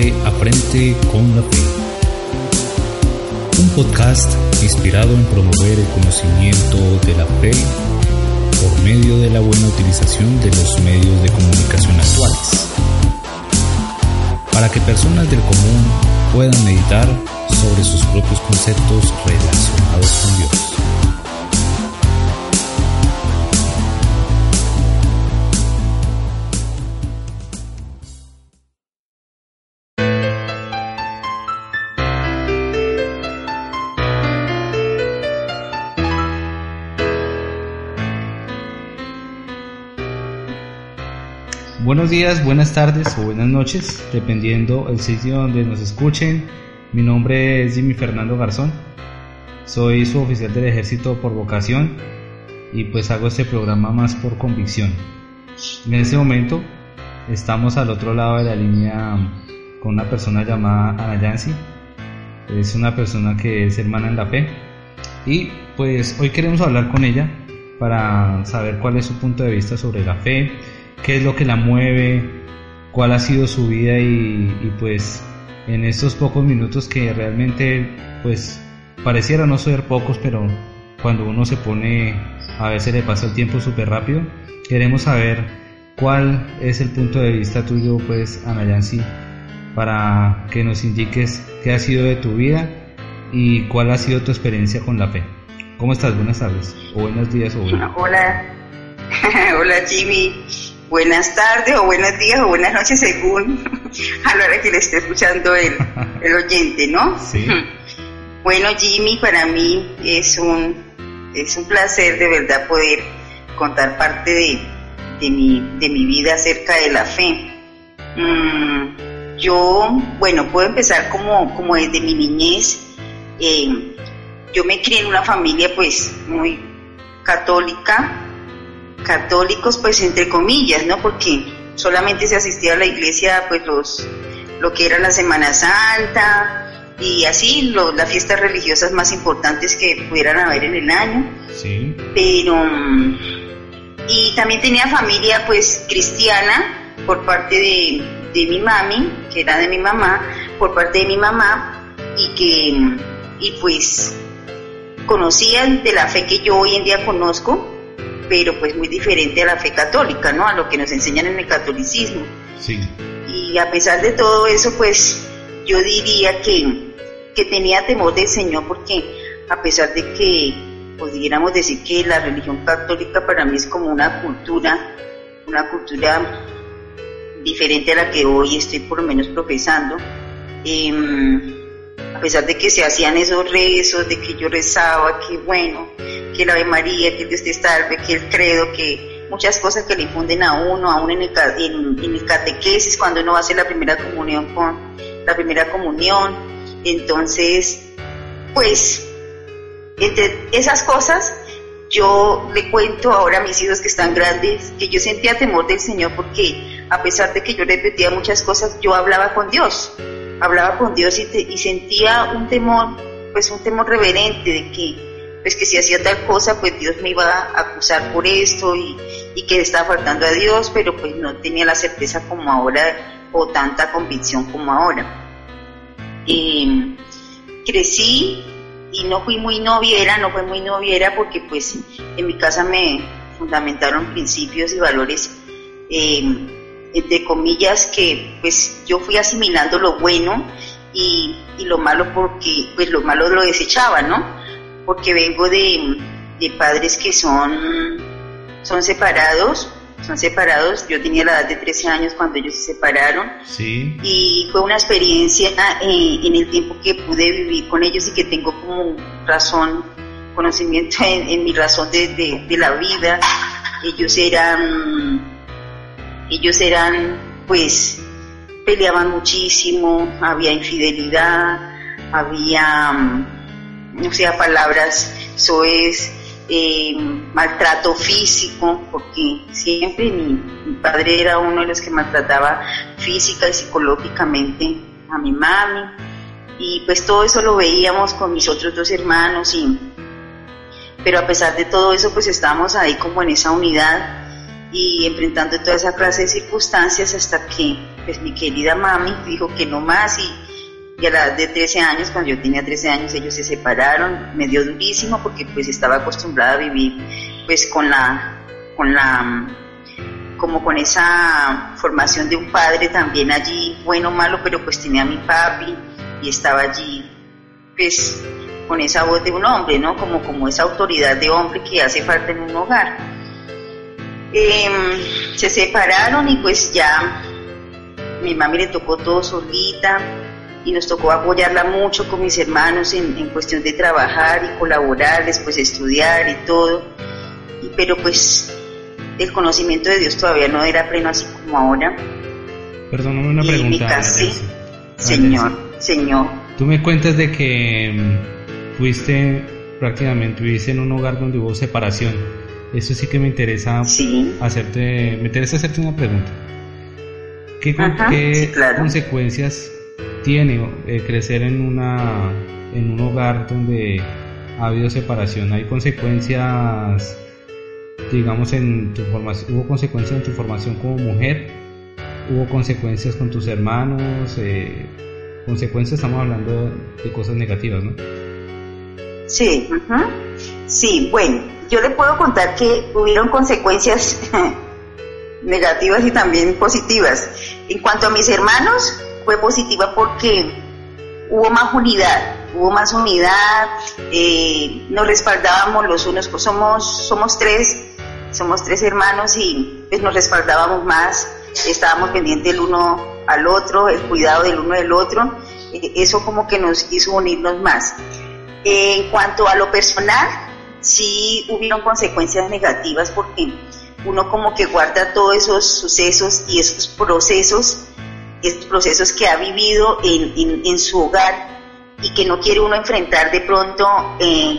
Frente a Frente con la Fe. Un podcast inspirado en promover el conocimiento de la fe por medio de la buena utilización de los medios de comunicación actuales. Para que personas del común puedan meditar sobre sus propios conceptos relacionados con Dios. Buenos días, buenas tardes o buenas noches, dependiendo el sitio donde nos escuchen. Mi nombre es Jimmy Fernando Garzón. Soy su oficial del ejército por vocación y pues hago este programa más por convicción. En este momento estamos al otro lado de la línea con una persona llamada Ana Yancy. Es una persona que es hermana en la fe y pues hoy queremos hablar con ella para saber cuál es su punto de vista sobre la fe, qué es lo que la mueve, cuál ha sido su vida y, pues en estos pocos minutos que realmente pues pareciera no ser pocos, pero cuando uno se pone a veces le pasa el tiempo súper rápido, queremos saber cuál es el punto de vista tuyo pues Ana Yancy para que nos indiques qué ha sido de tu vida y cuál ha sido tu experiencia con la fe. ¿Cómo estás? Buenas tardes, o buenos días, o Hola, hola Jimmy buenas tardes o buenos días o buenas noches según a la hora que le esté escuchando el, el oyente, ¿no? Sí. Bueno, Jimmy, para mí es un, es un placer de verdad poder contar parte de, de, mi, de mi vida acerca de la fe. Mm, yo, bueno, puedo empezar como, como desde mi niñez. Eh, yo me crié en una familia pues muy católica, católicos, pues entre comillas, ¿no? Porque solamente se asistía a la iglesia, pues los, lo que era la Semana Santa y así las fiestas religiosas más importantes que pudieran haber en el año. Sí. Pero, y también tenía familia, pues cristiana por parte de, de mi mami, que era de mi mamá, por parte de mi mamá y que, y pues conocían de la fe que yo hoy en día conozco pero pues muy diferente a la fe católica, ¿no? A lo que nos enseñan en el catolicismo. Sí. Y a pesar de todo eso, pues yo diría que, que tenía temor del Señor porque a pesar de que pudiéramos decir que la religión católica para mí es como una cultura, una cultura diferente a la que hoy estoy por lo menos profesando, eh, a pesar de que se hacían esos rezos, de que yo rezaba, que bueno, que la Ave María, que Dios te salve, que el credo, que muchas cosas que le infunden a uno, aún en el, en, el catequesis, cuando uno hacer la primera comunión con la primera comunión. Entonces, pues, entre esas cosas, yo le cuento ahora a mis hijos que están grandes que yo sentía temor del Señor porque a pesar de que yo repetía muchas cosas, yo hablaba con Dios hablaba con Dios y, sentía un temor, pues un temor reverente de que, pues que si hacía tal cosa, pues Dios me iba a acusar por esto y, y que estaba faltando a Dios, pero pues no tenía la certeza como ahora o tanta convicción como ahora. crecí y no fui muy noviera, no fui muy noviera porque pues en mi casa me fundamentaron principios y valores eh, entre comillas, que pues yo fui asimilando lo bueno y, lo malo porque pues lo malo lo desechaba, ¿no? Porque vengo de, padres que son, son separados, son separados, yo tenía la edad de 13 años cuando ellos se separaron sí. y fue una experiencia eh, en el tiempo que pude vivir con ellos y que tengo como razón, conocimiento en, mi razón de, de la vida. Ellos eran ellos eran, pues, peleaban muchísimo, había infidelidad, había, mm, sé, palabras soez, eh, maltrato físico, porque siempre mi, padre era uno de los que maltrataba física y psicológicamente a mi mami. Y pues todo eso lo veíamos con mis otros dos hermanos y pero a pesar de todo eso pues estábamos ahí como en esa unidad y enfrentando toda esa clase de circunstancias hasta que pues mi querida mami dijo que no más y, a la edad de 13 años, cuando yo tenía 13 años, ellos se separaron, me dio durísimo porque pues estaba acostumbrada a vivir pues con la, con la, como con esa formación de un padre también allí, bueno o malo, pero pues tenía a mi papi y estaba allí pues con esa voz de un hombre, ¿no? Como, como esa autoridad de hombre que hace falta en un hogar. Em, se separaron y pues ya mi mami le tocó todo solita y nos tocó apoyarla mucho con mis hermanos en, cuestión de trabajar y colaborar, después estudiar y todo. Y, pero pues el conocimiento de Dios todavía no era pleno así como ahora. Perdóname una pregunta. señor, señor. Tú me cuentas de que mm, fuiste prácticamente, viviste en un hogar donde hubo separación. Eso sí que me interesa hacerte, me interesa hacerte una pregunta. ¿Qué, consecuencias tiene eh, crecer en una en un hogar donde ha habido separación? ¿Hay consecuencias, digamos, en tu formación? ¿Hubo consecuencias en tu formación como mujer? ¿Hubo consecuencias con tus hermanos? Eh, consecuencias estamos hablando de cosas negativas, ¿no? Sí, sí, bueno, yo le puedo contar que hubieron consecuencias negativas y también positivas. En cuanto a mis hermanos, fue positiva porque hubo más unidad, hubo más unidad, eh, nos respaldábamos los unos, somos, somos tres, somos tres hermanos y pues nos respaldábamos más, estábamos pendientes el uno al otro, el cuidado del uno del otro, eh, eso como que nos hizo unirnos más. en cuanto a lo personal, sí hubieron consecuencias negativas porque uno como que guarda todos esos sucesos y esos procesos, esos procesos que ha vivido en, en, su hogar y que no quiere uno enfrentar de pronto eh,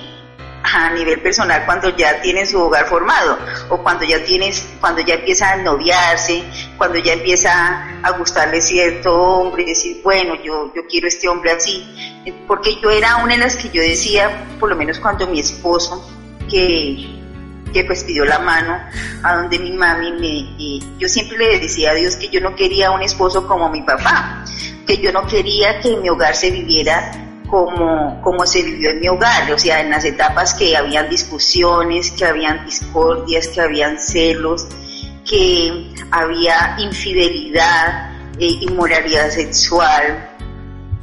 a nivel personal cuando ya tiene su hogar formado o cuando ya tienes, cuando ya empieza a noviarse, cuando ya empieza a gustarle cierto hombre y decir, bueno, yo, yo quiero este hombre así. Porque yo era una de las que yo decía, por lo menos cuando mi esposo, que que pues pidió la mano a donde mi mami me yo siempre le decía a Dios que yo no quería un esposo como mi papá que yo no quería que mi hogar se viviera como, como se vivió en mi hogar, o sea, en las etapas que habían discusiones, que habían discordias, que habían celos, que había infidelidad, eh, inmoralidad sexual.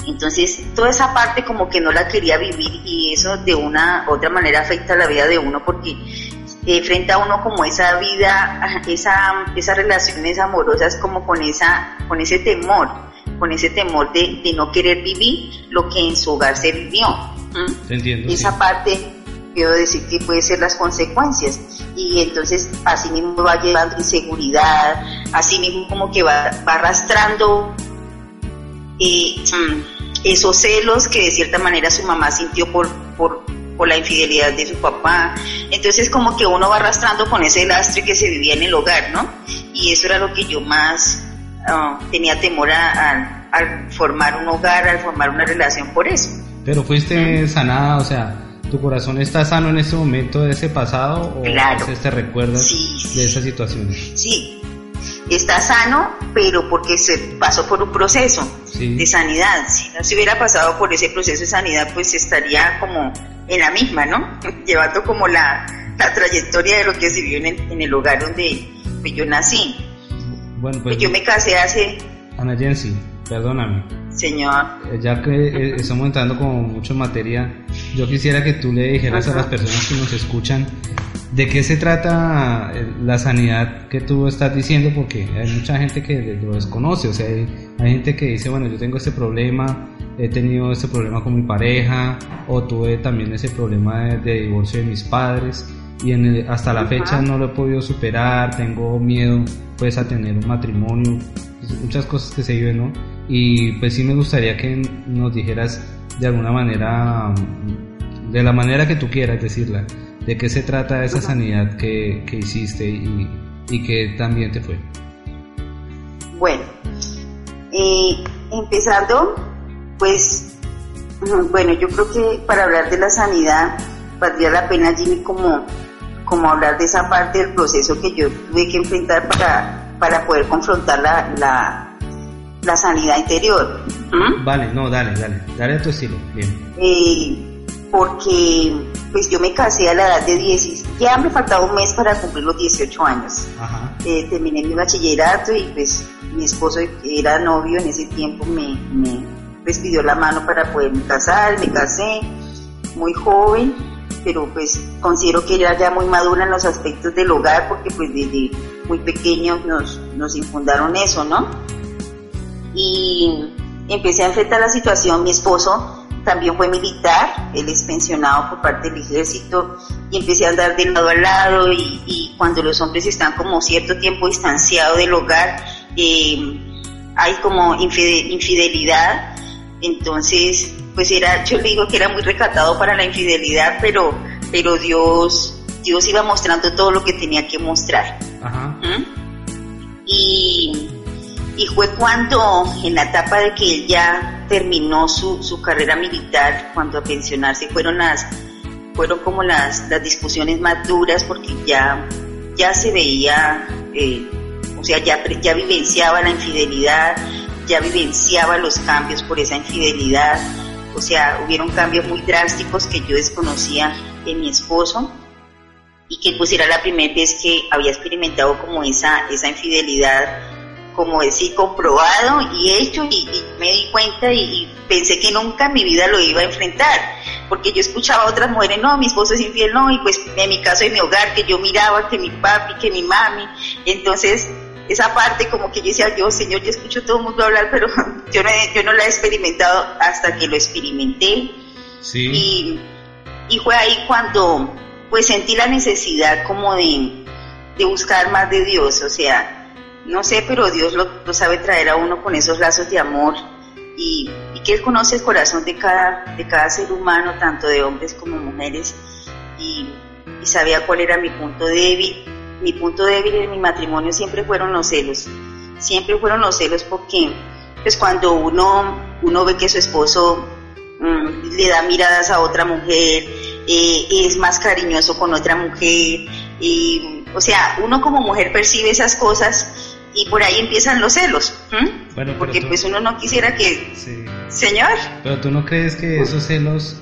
Entonces, toda esa parte como que no la quería vivir y eso de una otra manera afecta la vida de uno porque eh, frente a uno como esa vida, esa, esas relaciones amorosas como con, esa, con ese temor con ese temor de, no querer vivir lo que en su hogar se vivió. Entiendo, Esa parte, quiero decir que puede ser las consecuencias. Y entonces así mismo va llevando inseguridad, así mismo como que va, arrastrando eh, mm, esos celos que de cierta manera su mamá sintió por, por, por la infidelidad de su papá. Entonces como que uno va arrastrando con ese lastre que se vivía en el hogar, ¿no? Y eso era lo que yo más tenía temor a, formar un hogar, al formar una relación por eso. Pero fuiste sanada, o sea, ¿tu corazón está sano en este momento de ese pasado o claro. te recuerdas de esa situación? Sí, está sano, pero porque se pasó por un proceso de sanidad. Si no se hubiera pasado por ese proceso de sanidad, pues estaría como en la misma, ¿no? Llevando como la, trayectoria de lo que se vivió en el, lugar donde yo nací. Bueno, pues. Yo me casé hace. Ana Jensi, perdóname. Señor. Eh, ya que eh, estamos entrando con mucha materia, yo quisiera que tú le dijeras a las personas que nos escuchan de qué se trata eh, la sanidad que tú estás diciendo, porque hay mucha gente que lo desconoce. O sea, hay, gente que dice, bueno, yo tengo este problema, he tenido este problema con mi pareja, o tuve también ese problema de, de divorcio de mis padres y en hasta la fecha no lo he podido superar, tengo miedo pues a tener un matrimonio, muchas cosas que se viven, ¿no? Y pues sí me gustaría que nos dijeras de alguna manera, de la manera que tú quieras decirla, de qué se trata esa sanidad que, que hiciste y, y, que también te fue. Bueno, eh, empezando, pues, bueno, yo creo que para hablar de la sanidad valdría la pena, Jimmy, como como hablar de esa parte del proceso que yo tuve que enfrentar para, para poder confrontar la, la, la sanidad interior. ¿Mm? Vale, no, dale, dale, dale a tu estilo, bien. Eh, porque pues yo me casé a la edad de 10, ya me faltaba un mes para cumplir los 18 años. Eh, terminé mi bachillerato y pues mi esposo era novio en ese tiempo me, me pues, pidió la mano para poderme casar, me casé muy joven, pero pues considero que era ya muy madura en los aspectos del hogar porque pues desde muy pequeños nos, nos infundaron eso, ¿no? Y empecé a enfrentar la situación, mi esposo también fue militar, él es pensionado por parte del ejército y empecé a andar de lado a lado y, cuando los hombres están como cierto tiempo distanciados del hogar, eh, hay como infidelidad, entonces pues era, yo le digo que era muy recatado para la infidelidad, pero, pero Dios, Dios iba mostrando todo lo que tenía que mostrar. ¿Mm? Y y fue cuando, en la etapa de que él ya terminó su, su carrera militar, cuando a pensionarse fueron las, fueron como las, las discusiones más duras porque ya, ya se veía, eh, o sea, ya, ya vivenciaba la infidelidad, ya vivenciaba los cambios por esa infidelidad, o sea, hubieron cambios muy drásticos que yo desconocía en mi esposo y que pues era la primera vez que había experimentado como esa, esa infidelidad como decir, comprobado y hecho y, me di cuenta y, pensé que nunca en mi vida lo iba a enfrentar, porque yo escuchaba a otras mujeres, no, mi esposo es infiel, no, y pues en mi caso en mi hogar, que yo miraba que mi papi, que mi mami, entonces esa parte como que yo decía, yo Señor, yo escucho todo el mundo hablar, pero yo no, yo no la he experimentado hasta que lo experimenté. Y, y fue ahí cuando pues sentí la necesidad como de, de buscar más de Dios, o sea, no sé, pero Dios lo, sabe traer a uno con esos lazos de amor y, que Él conoce el corazón de cada, de cada ser humano, tanto de hombres como mujeres, y, sabía cuál era mi punto débil. Mi punto débil en mi matrimonio siempre fueron los celos, siempre fueron los celos porque pues cuando uno, uno ve que su esposo mm, le da miradas a otra mujer, eh, es más cariñoso con otra mujer, y, o sea, uno como mujer percibe esas cosas y por ahí empiezan los celos. Porque pues uno no quisiera que... Señor. Pero tú no crees que esos celos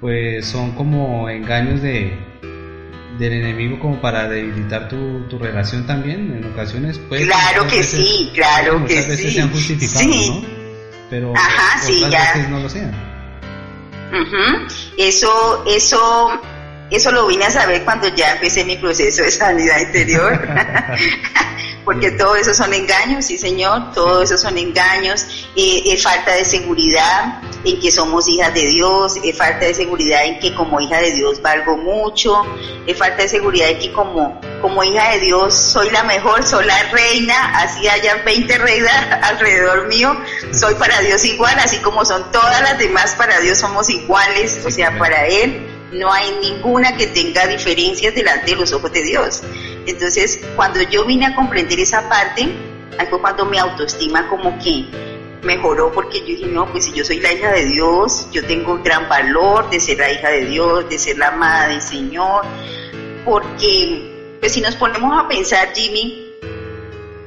pues son como engaños de del enemigo como para debilitar tu, tu relación también en ocasiones pues claro que sí claro que veces sí se han justificado ¿no? pero Ajá, sí, ya. veces no lo sean eso eso eso lo vine a saber cuando ya empecé mi proceso de sanidad interior porque todo eso son engaños, sí señor, todo eso son engaños, eh, eh, falta de seguridad en que somos hijas de Dios, eh, falta de seguridad en que como hija de Dios valgo mucho, falta de seguridad en que como, como hija de Dios soy la mejor, soy la reina, así haya 20 reinas alrededor mío, soy para Dios igual, así como son todas las demás, para Dios somos iguales, o sea, para Él no hay ninguna que tenga diferencias delante de los ojos de Dios. Entonces, cuando yo vine a comprender esa parte, ahí fue cuando mi autoestima como que mejoró porque yo dije, no, pues si yo soy la hija de Dios, yo tengo un gran valor de ser la hija de Dios, de ser la amada del Señor, porque pues si nos ponemos a pensar, Jimmy,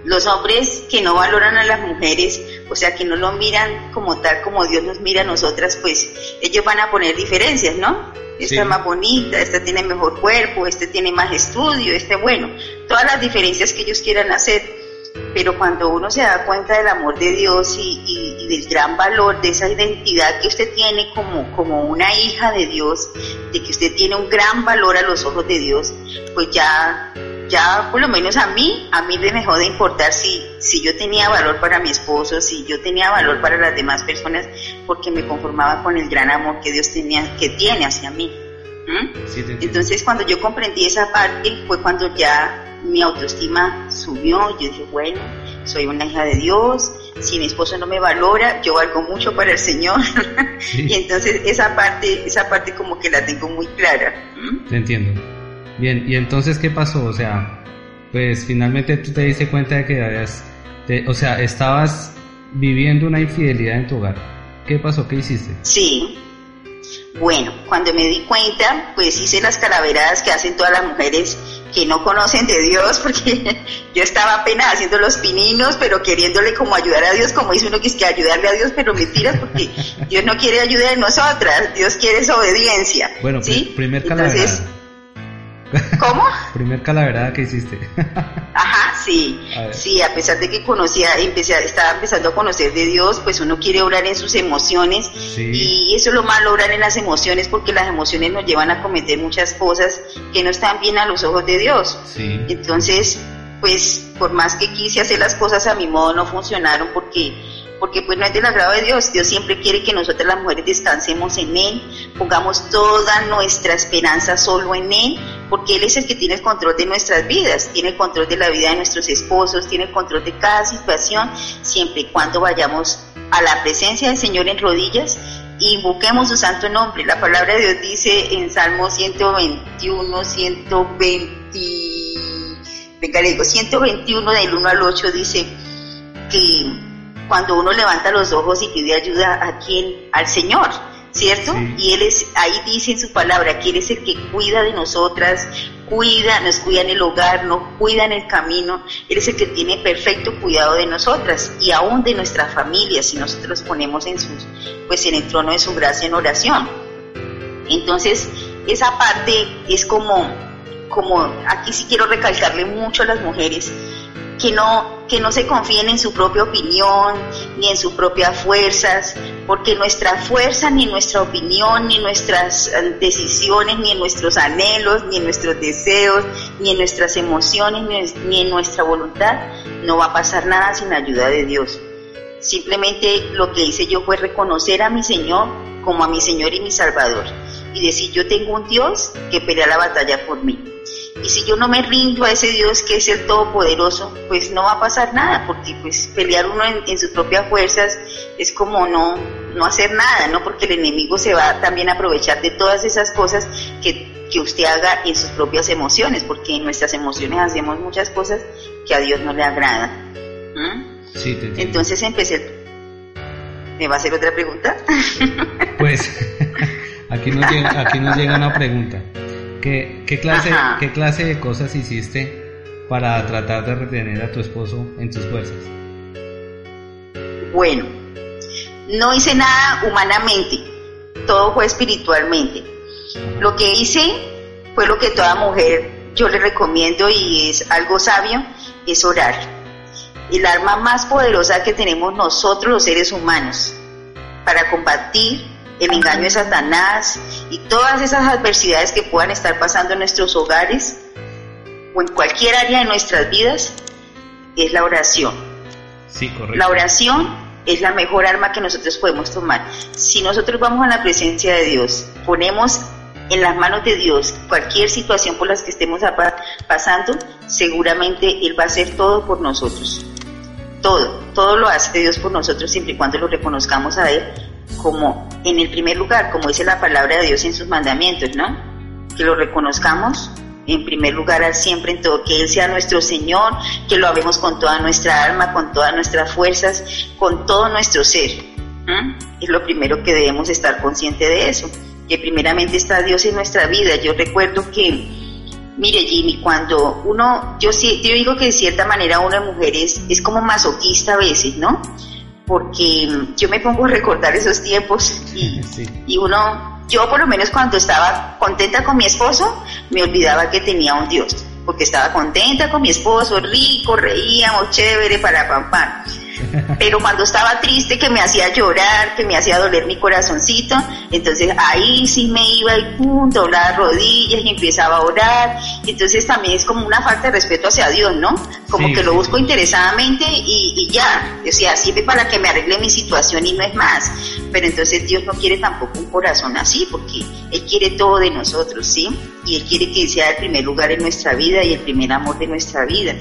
los hombres que no valoran a las mujeres, o sea, que no lo miran como tal como Dios nos mira a nosotras, pues ellos van a poner diferencias, ¿no? Esta es más bonita, esta tiene mejor cuerpo, este tiene más estudio, este bueno, todas las diferencias que ellos quieran hacer. Pero cuando uno se da cuenta del amor de Dios y, del gran valor de esa identidad que usted tiene como, como una hija de Dios, de que usted tiene un gran valor a los ojos de Dios, pues ya ya por lo menos a mí, a mí me dejó de importar si, si yo tenía valor para mi esposo, si yo tenía valor para las demás personas, porque me conformaba con el gran amor que Dios tenía, que tiene hacia mí. Entonces cuando yo comprendí esa parte fue cuando ya mi autoestima subió, yo dije, bueno, soy una hija de Dios, si mi esposo no me valora, yo valgo mucho para el Señor. y entonces esa parte, esa parte como que la tengo muy clara. Te entiendo. Bien, y entonces, ¿qué pasó? O sea, pues finalmente tú te diste cuenta de que habías, o sea, estabas viviendo una infidelidad en tu hogar. ¿Qué pasó? ¿Qué hiciste? Sí. Bueno, cuando me di cuenta, pues hice las calaveradas que hacen todas las mujeres que no conocen de Dios, porque yo estaba apenas haciendo los pininos, pero queriéndole como ayudar a Dios, como dice uno que es que ayudarle a Dios, pero mentiras, porque Dios no quiere ayuda de nosotras, Dios quiere su obediencia. Bueno, ¿sí? primer calaverada. ¿Cómo? primer calaverada que hiciste. Ajá, sí. A sí, a pesar de que conocía, empecé, estaba empezando a conocer de Dios, pues uno quiere orar en sus emociones. Y eso es lo malo, orar en las emociones, porque las emociones nos llevan a cometer muchas cosas que no están bien a los ojos de Dios. Sí. Entonces, pues, por más que quise hacer las cosas a mi modo, no funcionaron porque porque pues no es del agrado de Dios. Dios siempre quiere que nosotras las mujeres descansemos en Él, pongamos toda nuestra esperanza solo en Él, porque Él es el que tiene el control de nuestras vidas, tiene control de la vida de nuestros esposos, tiene control de cada situación, siempre y cuando vayamos a la presencia del Señor en rodillas y invoquemos su santo nombre. La palabra de Dios dice en Salmo 121, 120, venga, le digo, 121 del 1 al 8 dice que cuando uno levanta los ojos y pide ayuda a quien, al Señor, ¿cierto? Y Él es, ahí dice en su palabra que Él es el que cuida de nosotras, cuida, nos cuida en el hogar, nos cuida en el camino, Él es el que tiene perfecto cuidado de nosotras y aún de nuestra familia, si nosotros ponemos en sus, pues en el trono de su gracia en oración. Entonces, esa parte es como, como, aquí sí quiero recalcarle mucho a las mujeres, que no, que no se confíen en su propia opinión ni en sus propias fuerzas, porque nuestra fuerza, ni nuestra opinión, ni nuestras eh, decisiones, ni en nuestros anhelos, ni en nuestros deseos, ni en nuestras emociones, ni en nuestra voluntad, no va a pasar nada sin ayuda de Dios. Simplemente lo que hice yo fue reconocer a mi Señor como a mi Señor y mi Salvador y decir yo tengo un Dios que pelea la batalla por mí. Y si yo no me rindo a ese Dios que es el Todopoderoso, pues no va a pasar nada, porque pues pelear uno en, sus propias fuerzas es como no, no hacer nada, ¿no? Porque el enemigo se va también a aprovechar de todas esas cosas que, que usted haga en sus propias emociones, porque en nuestras emociones hacemos muchas cosas que a Dios no le agradan. Sí, te Entonces empecé... ¿Me va a hacer otra pregunta? Pues aquí nos llega, aquí nos llega una pregunta. ¿Qué, clase, ¿Qué clase de cosas hiciste para tratar de retener a tu esposo en tus fuerzas? Bueno, no hice nada humanamente, todo fue espiritualmente. Lo que hice fue lo que toda mujer yo le recomiendo y es algo sabio, es orar. El arma más poderosa que tenemos nosotros los seres humanos para combatir el engaño de Satanás y todas esas adversidades que puedan estar pasando en nuestros hogares o en cualquier área de nuestras vidas, es la oración. Sí, correcto. La oración es la mejor arma que nosotros podemos tomar. Si nosotros vamos a la presencia de Dios, ponemos en las manos de Dios cualquier situación por las que estemos pasando, seguramente Él va a hacer todo por nosotros. Todo, todo lo hace Dios por nosotros siempre y cuando lo reconozcamos a Él como en el primer lugar, como dice la palabra de Dios en sus mandamientos, ¿no? Que lo reconozcamos en primer lugar siempre en todo, que Él sea nuestro Señor, que lo habemos con toda nuestra alma, con todas nuestras fuerzas, con todo nuestro ser. Es lo primero que debemos estar conscientes de eso, que primeramente está Dios en nuestra vida. Yo recuerdo que, mire Jimmy, cuando uno, yo, yo digo que de cierta manera una mujer es, es como masoquista a veces, ¿no? Porque yo me pongo a recordar esos tiempos y, y uno, yo por lo menos cuando estaba contenta con mi esposo, me olvidaba que tenía un Dios, porque estaba contenta con mi esposo, rico, reíamos, chévere, para pam, pam. Pero cuando estaba triste, que me hacía llorar, que me hacía doler mi corazoncito, entonces ahí sí me iba y pum, doblaba rodillas y empezaba a orar. Entonces también es como una falta de respeto hacia Dios, ¿no? Como que lo busco interesadamente y, y ya, o sea, sirve para que me arregle mi situación y no es más. Pero entonces Dios no quiere tampoco un corazón así, porque Él quiere todo de nosotros, ¿sí? Y Él quiere que sea el primer lugar en nuestra vida y el primer amor de nuestra vida.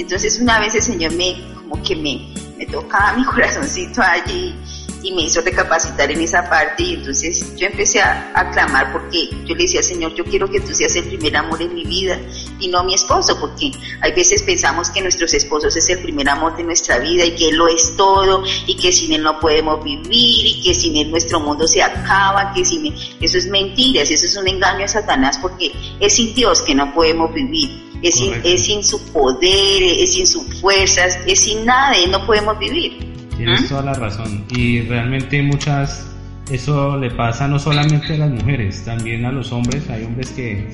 Entonces una vez el Señor me, como que me, me tocaba mi corazoncito allí y me hizo recapacitar en esa parte y entonces yo empecé a, a, clamar porque yo le decía, Señor, yo quiero que tú seas el primer amor en mi vida y no mi esposo, porque hay veces pensamos que nuestros esposos es el primer amor de nuestra vida y que él lo es todo y que sin él no podemos vivir y que sin él nuestro mundo se acaba, que sin él... eso es mentira, eso es un engaño a Satanás porque es sin Dios que no podemos vivir. Es sin, es sin, su poder, es sin sus fuerzas, es sin nada, no podemos vivir. Tienes ¿Mm? toda la razón. Y realmente muchas, eso le pasa no solamente a las mujeres, también a los hombres. Hay hombres que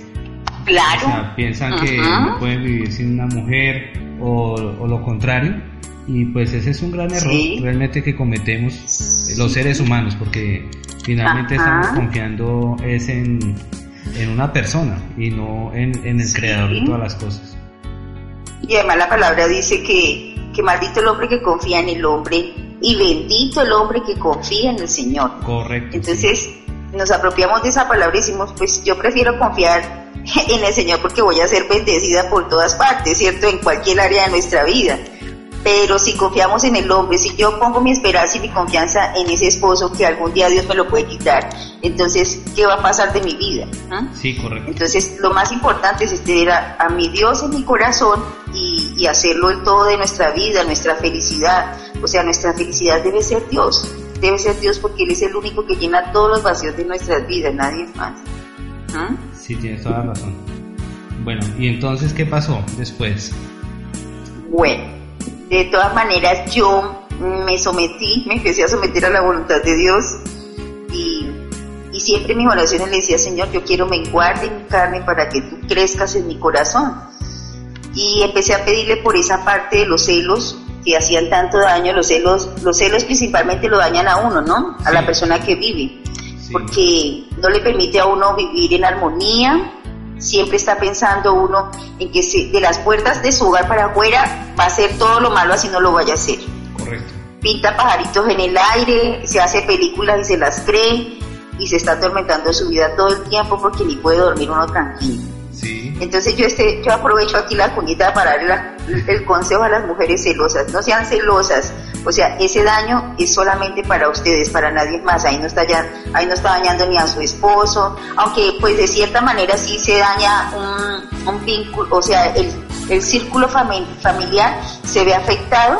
claro. piensan que no pueden vivir sin una mujer o, lo contrario. Y pues ese es un gran error realmente que cometemos los seres humanos, porque finalmente estamos confiando es en, en, una persona y no en, en el creador de todas las cosas. Y además la palabra dice que que maldito el hombre que confía en el hombre y bendito el hombre que confía en el Señor. Correcto. Entonces nos apropiamos de esa palabra y decimos, pues yo prefiero confiar en el Señor porque voy a ser bendecida por todas partes, ¿cierto? En cualquier área de nuestra vida. Pero si confiamos en el hombre, si yo pongo mi esperanza y mi confianza en ese esposo que algún día Dios me lo puede quitar, entonces, ¿qué va a pasar de mi vida? ¿Ah? Sí, correcto. Entonces, lo más importante es tener a, mi Dios en mi corazón y, y, hacerlo el todo de nuestra vida, nuestra felicidad. O sea, nuestra felicidad debe ser Dios. Debe ser Dios porque Él es el único que llena todos los vacíos de nuestras vidas, nadie más. ¿Ah? Sí, tienes toda la razón. Bueno, ¿y entonces qué pasó después? Bueno, de todas maneras yo me sometí, me empecé a someter a la voluntad de Dios y, y siempre en mis oraciones le decía, Señor, yo quiero menguar de mi carne para que tú crezcas en mi corazón. Y empecé a pedirle por esa parte de los celos que hacían tanto daño, los celos, los celos principalmente lo dañan a uno, ¿no? A la persona que vive, porque no le permite a uno vivir en armonía, siempre está pensando uno en que de las puertas de su hogar para afuera va a ser todo lo malo así no lo vaya a hacer. Correcto. Pinta pajaritos en el aire, se hace películas y se las cree y se está atormentando su vida todo el tiempo porque ni puede dormir uno tranquilo. Entonces yo este, yo aprovecho aquí la cuñita para darle el consejo a las mujeres celosas, no sean celosas, o sea, ese daño es solamente para ustedes, para nadie más, ahí no está ya, ahí no está dañando ni a su esposo, aunque pues de cierta manera sí se daña un, un vínculo, o sea, el, el círculo familiar se ve afectado,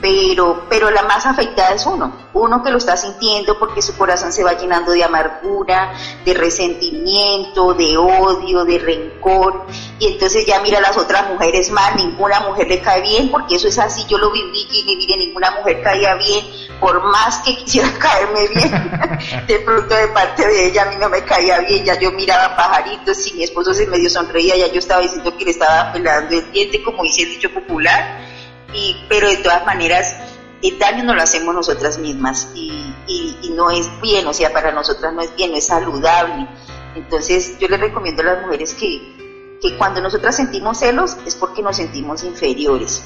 pero, pero la más afectada es uno, uno que lo está sintiendo porque su corazón se va llenando de amargura, de resentimiento, de odio, de rencor, y entonces ya mira a las otras mujeres más, ninguna mujer le cae bien, porque eso es así, yo lo viví y mire, ninguna mujer caía bien, por más que quisiera caerme bien, de pronto de parte de ella a mí no me caía bien, ya yo miraba pajaritos, si mi esposo se medio sonreía, ya yo estaba diciendo que le estaba pelando el diente, como dice el dicho popular, y, pero de todas maneras el daño no lo hacemos nosotras mismas y, y, no es bien, o sea, para nosotras no es bien, no es saludable. Entonces yo les recomiendo a las mujeres que, que cuando nosotras sentimos celos es porque nos sentimos inferiores,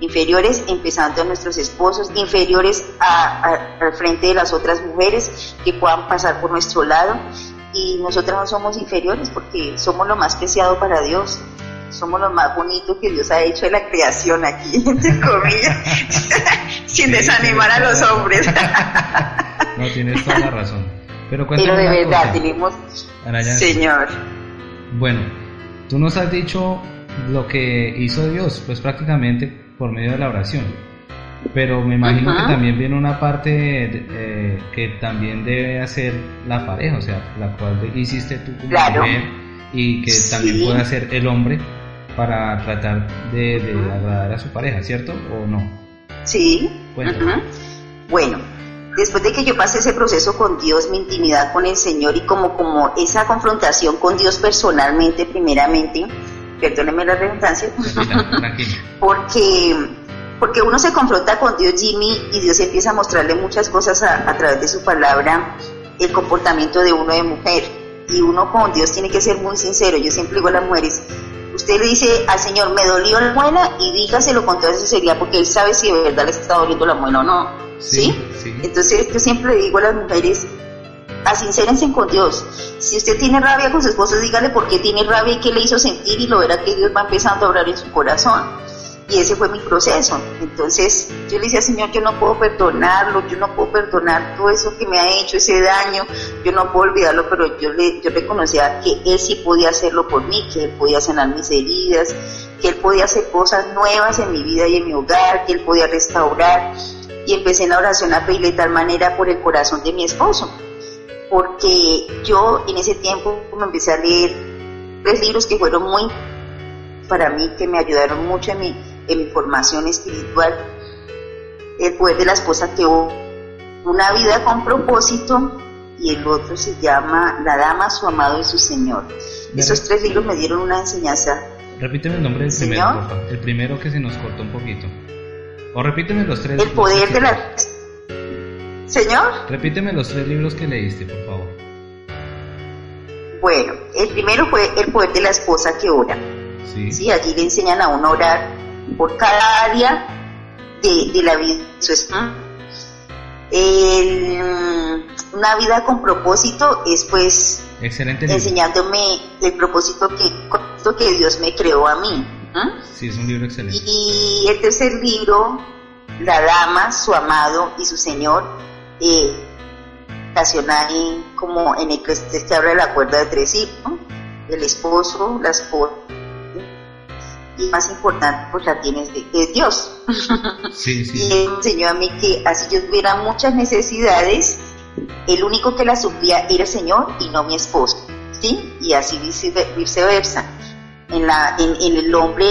inferiores empezando a nuestros esposos, inferiores a, al frente de las otras mujeres que puedan pasar por nuestro lado. Y nosotras no somos inferiores porque somos lo más preciado para Dios somos lo más bonito que Dios ha hecho en la creación aquí, entre comillas, sin desanimar a los hombres. no, tienes toda la razón. Pero, Pero de verdad, tenemos... Señor. Bueno, tú nos has dicho lo que hizo Dios, pues prácticamente por medio de la oración. Pero me imagino que también viene una parte eh, que también debe hacer la pareja, o sea, la cual hiciste tú como mujer y que también puede hacer el hombre para tratar de, agradar a su pareja, ¿cierto? ¿O no? Sí. Bueno, después de que yo pasé ese proceso con Dios, mi intimidad con el Señor y como, como esa confrontación con Dios personalmente, primeramente, perdóneme la redundancia, porque, porque uno se confronta con Dios, Jimmy, y Dios empieza a mostrarle muchas cosas a, a través de su palabra, el comportamiento de uno de mujer. Y uno con Dios tiene que ser muy sincero. Yo siempre digo a las mujeres, usted le dice al Señor, me dolió la muela y dígaselo con toda sinceridad porque Él sabe si de verdad le está doliendo la muela o no. ¿Sí? Entonces yo siempre le digo a las mujeres, asincérense con Dios. Si usted tiene rabia con su esposo, dígale por qué tiene rabia y qué le hizo sentir y lo verá que Dios va empezando a obrar en su corazón. Y ese fue mi proceso. Entonces yo le decía, Señor, yo no puedo perdonarlo, yo no puedo perdonar todo eso que me ha hecho, ese daño, yo no puedo olvidarlo, pero yo, le, yo reconocía que Él sí podía hacerlo por mí, que Él podía sanar mis heridas, que Él podía hacer cosas nuevas en mi vida y en mi hogar, que Él podía restaurar. Y empecé en la oración a pedirle de tal manera por el corazón de mi esposo, porque yo en ese tiempo me empecé a leer tres libros que fueron muy para mí, que me ayudaron mucho en mi, en mi formación espiritual. El poder de la esposa que una vida con propósito y el otro se llama La Dama, su amado y su Señor. Esos tres libros me dieron una enseñanza. Repíteme el nombre del primero, por favor. El primero que se nos cortó un poquito. O repíteme los tres. El poder de la... Señor. Repíteme los tres libros que leíste, por favor. Bueno, el primero fue El poder de la esposa que ora. Sí. allí le enseñan a uno orar por cada área de, la vida de su esposa. una vida con propósito es pues Excelente enseñándome el propósito que, que Dios me creó a mí. Sí, es un libro excelente. Y el tercer libro, La Dama, su amado y su Señor, eh, como en el que se habla de la cuerda de tres hijos, el esposo, la esposa más importante pues la tienes de, Dios. Sí, sí. y él enseñó a mí que así yo tuviera muchas necesidades, el único que las suplía era el Señor y no mi esposo, ¿sí? Y así viceversa. En, la, en, el hombre,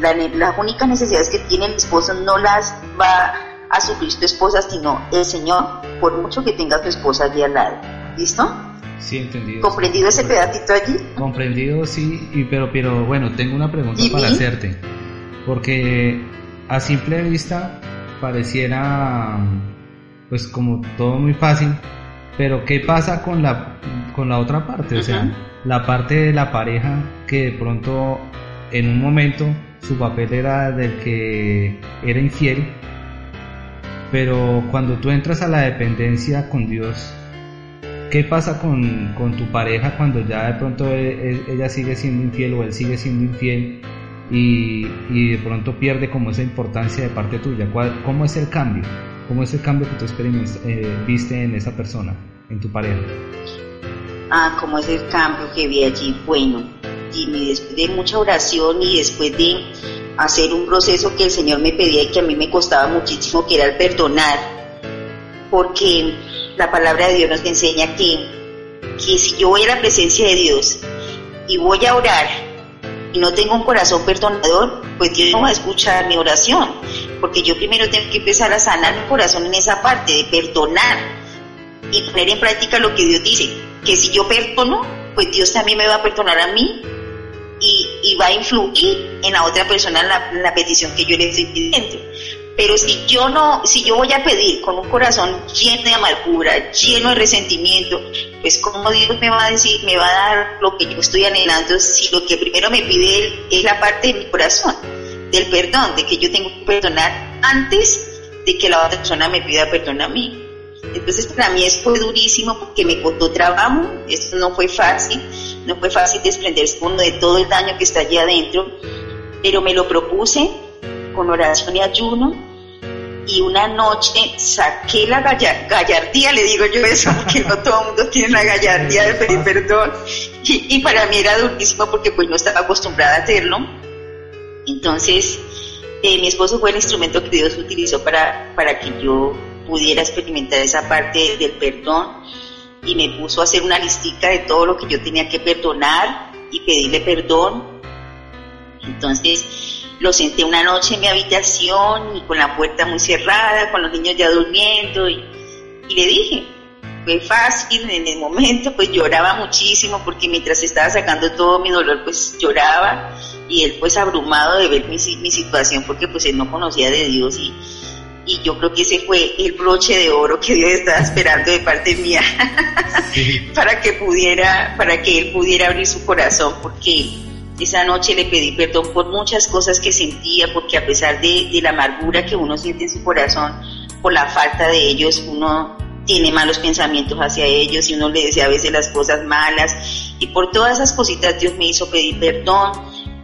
las únicas necesidades que tiene el esposo no las va a suplir tu esposa, sino el Señor, por mucho que tenga tu esposa allí al lado. ¿Listo? Sí, entendido. ¿Comprendido ese pedacito allí? Comprendido, sí, y, pero, pero bueno, tengo una pregunta para hacerte. Porque a simple vista pareciera pues como todo muy fácil, pero ¿qué pasa con la, con la otra parte? O sea, la parte de la pareja que de pronto en un momento su papel era del que era infiel, pero cuando tú entras a la dependencia con Dios, ¿Qué pasa con, tu pareja cuando ya de pronto e, e, ella sigue siendo infiel o él sigue siendo infiel y, de pronto pierde como esa importancia de parte tuya? ¿Cómo es el cambio? ¿Cómo es el cambio que tú eh, viste en esa persona, en tu pareja? Ah, ¿cómo es el cambio que vi allí? Bueno, y después de mucha oración y después de hacer un proceso que el Señor me pedía y que a mí me costaba muchísimo, que era el perdonar, porque la palabra de Dios nos enseña que, que si yo voy a la presencia de Dios y voy a orar y no tengo un corazón perdonador, pues Dios no va a escuchar mi oración, porque yo primero tengo que empezar a sanar mi corazón en esa parte de perdonar y poner en práctica lo que Dios dice, que si yo perdono, pues Dios también me va a perdonar a mí y, y va a influir en la otra persona la, la petición que yo le estoy pidiendo. Pero si yo no, si yo voy a pedir con un corazón lleno de amargura, lleno de resentimiento, pues como Dios me va a decir, me va a dar lo que yo estoy anhelando, si lo que primero me pide Él es la parte de mi corazón, del perdón, de que yo tengo que perdonar antes de que la otra persona me pida perdón a mí. Entonces para mí fue durísimo porque me costó trabajo, esto no fue fácil, no fue fácil desprenderse uno de todo el daño que está allí adentro, pero me lo propuse con oración y ayuno. Y una noche saqué la gallardía, le digo yo eso, porque no todo el mundo tiene la gallardía de pedir perdón. Y, para mí era durísimo porque pues no estaba acostumbrada a hacerlo. Entonces, eh, mi esposo fue el instrumento que Dios utilizó para, para que yo pudiera experimentar esa parte del perdón y me puso a hacer una listica de todo lo que yo tenía que perdonar y pedirle perdón. Entonces, lo senté una noche en mi habitación y con la puerta muy cerrada, con los niños ya durmiendo y, le dije, fue fácil en el momento, pues lloraba muchísimo porque mientras estaba sacando todo mi dolor, pues lloraba y él pues abrumado de ver mi, mi situación porque pues él no conocía de Dios y, y yo creo que ese fue el broche de oro que Dios estaba esperando de parte mía para que pudiera, para que él pudiera abrir su corazón porque esa noche le pedí perdón por muchas cosas que sentía, porque a pesar de, la amargura que uno siente en su corazón por la falta de ellos, uno tiene malos pensamientos hacia ellos y uno le decía a veces las cosas malas. Y por todas esas cositas Dios me hizo pedir perdón.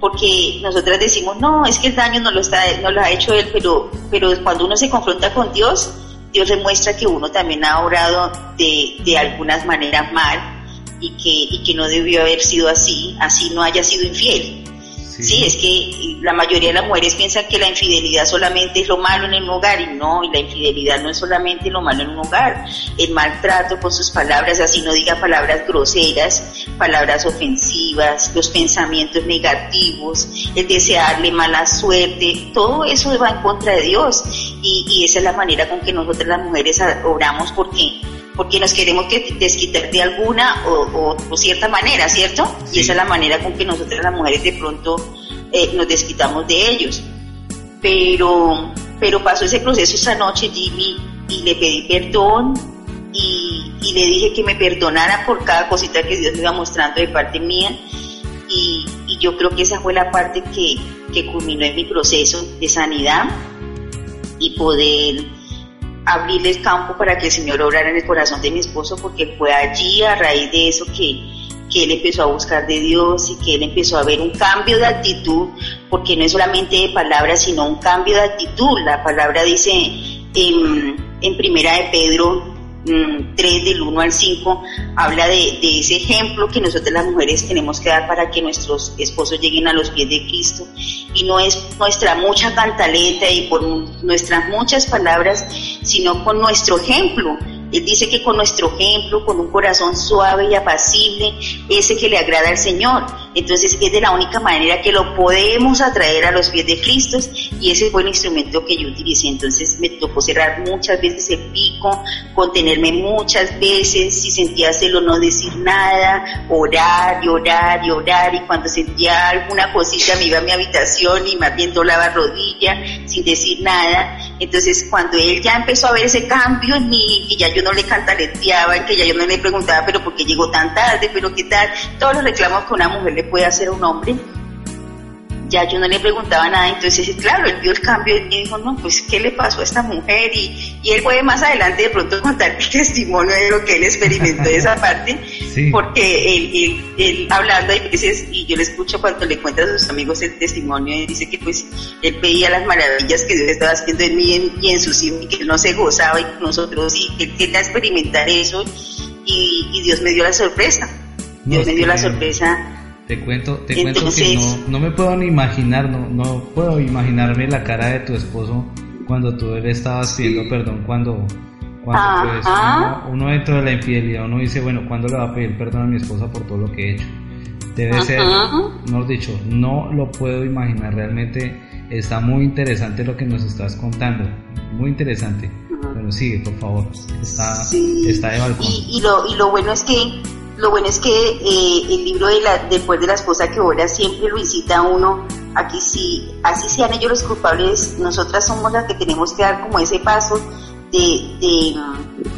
porque nosotras decimos, no, es que el daño no lo, está, ha hecho él, pero, pero cuando uno se confronta con Dios, Dios demuestra que uno también ha orado de, de algunas maneras mal y que, y que no debió haber sido así, así no haya sido infiel. Sí. es que la mayoría de las mujeres piensan que la infidelidad solamente es lo malo en el hogar y no, y la infidelidad no es solamente lo malo en un hogar, el maltrato con sus palabras, así no diga palabras groseras, palabras ofensivas, los pensamientos negativos, el desearle mala suerte, todo eso va en contra de Dios y, y esa es la manera con que nosotros las mujeres oramos porque porque nos queremos que desquitar de alguna o, o, cierta manera, ¿cierto? Y esa es la manera con que nosotras las mujeres de pronto eh, nos desquitamos de ellos. Pero, pero pasó ese proceso esa noche, Jimmy, y le pedí perdón y, y, le dije que me perdonara por cada cosita que Dios me iba mostrando de parte mía. Y, y yo creo que esa fue la parte que, que culminó en mi proceso de sanidad y poder abrirle el campo para que el Señor obrara en el corazón de mi esposo, porque fue allí, a raíz de eso, que, que él empezó a buscar de Dios y que él empezó a ver un cambio de actitud, porque no es solamente de palabras, sino un cambio de actitud. La palabra dice en, en Primera de Pedro 3 mm, del 1 al 5 habla de, ese ejemplo que nosotros las mujeres tenemos que dar para que nuestros esposos lleguen a los pies de Cristo. Y no es nuestra mucha cantaleta y por nuestras muchas palabras sino con nuestro ejemplo él dice que con nuestro ejemplo, con un corazón suave y apacible, ese que le agrada al Señor. Entonces es de la única manera que lo podemos atraer a los pies de Cristo y ese fue el instrumento que yo utilicé. Entonces me tocó cerrar muchas veces el pico, contenerme muchas veces, si sentía celo no decir nada, orar y orar y orar y cuando sentía alguna cosita me iba a mi habitación y más bien doblaba rodilla sin decir nada. Entonces cuando él ya empezó a ver ese cambio en mí y ya yo no le cantaleteaba, que ya yo no le preguntaba, pero ¿por qué llegó tan tarde? ¿Pero qué tal? Todos los reclamos que una mujer le puede hacer a un hombre. Ya yo no le preguntaba nada, entonces claro, él vio el cambio y dijo, no, pues ¿qué le pasó a esta mujer? Y, y él puede más adelante de pronto contar el testimonio de lo que él experimentó de esa parte, porque él, él, hablando hay veces, y yo le escucho cuando le cuenta a sus amigos el testimonio, y dice que pues él veía las maravillas que Dios estaba haciendo en mí y en sus hijos, y que él no se gozaba y nosotros, y que él quería experimentar eso, y, y Dios me dio la sorpresa. Dios me dio la sorpresa te cuento, te cuento que no, no, me puedo ni imaginar, no, no puedo imaginarme la cara de tu esposo cuando tú le estabas pidiendo perdón, cuando, cuando pues, uno, dentro de la infidelidad, uno dice, bueno, ¿cuándo le va a pedir perdón a mi esposa por todo lo que he hecho? Debe ser, mejor dicho, no lo puedo imaginar, realmente está muy interesante lo que nos estás contando, muy interesante. Bueno, sigue, por favor, está, está de balcón. Y, y, lo, y lo bueno es que lo bueno es que eh, el libro de la, después de la esposa que ora siempre lo incita a uno aquí sí, así sean ellos los culpables, nosotras somos las que tenemos que dar como ese paso de, de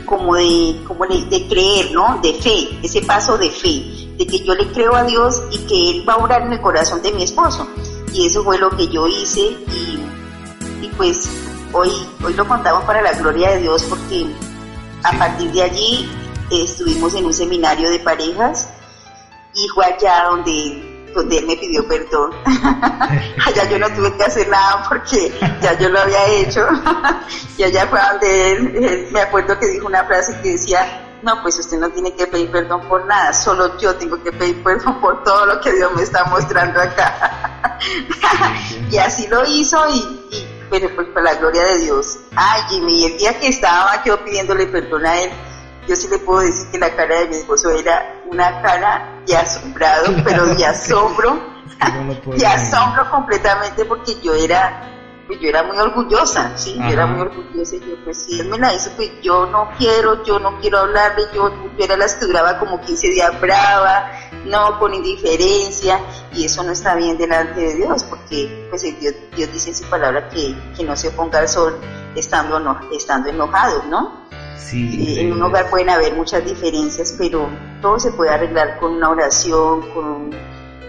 como de, como de, creer, ¿no? De fe, ese paso de fe, de que yo le creo a Dios y que Él va a orar en el corazón de mi esposo. Y eso fue lo que yo hice y, y pues hoy, hoy lo contamos para la gloria de Dios porque a partir de allí estuvimos en un seminario de parejas y fue allá donde, donde él me pidió perdón. allá yo no tuve que hacer nada porque ya yo lo había hecho. y allá fue donde él, me acuerdo que dijo una frase que decía, no, pues usted no tiene que pedir perdón por nada, solo yo tengo que pedir perdón por todo lo que Dios me está mostrando acá. y así lo hizo y, pero pues por la gloria de Dios. Ay, Jimmy, el día que estaba yo pidiéndole perdón a él, yo sí le puedo decir que la cara de mi esposo era una cara de asombrado, pero de asombro, de asombro completamente porque yo era, pues yo era muy orgullosa, sí, yo era muy orgullosa y yo pues si él me la hizo, pues yo no quiero, yo no quiero hablarle, yo, yo era la que duraba como 15 días brava, no, con indiferencia, y eso no está bien delante de Dios, porque pues Dios, Dios dice en su palabra que, que no se oponga al sol estando, no, estando enojado, ¿no? En un hogar pueden haber muchas diferencias, pero todo se puede arreglar con una oración, con,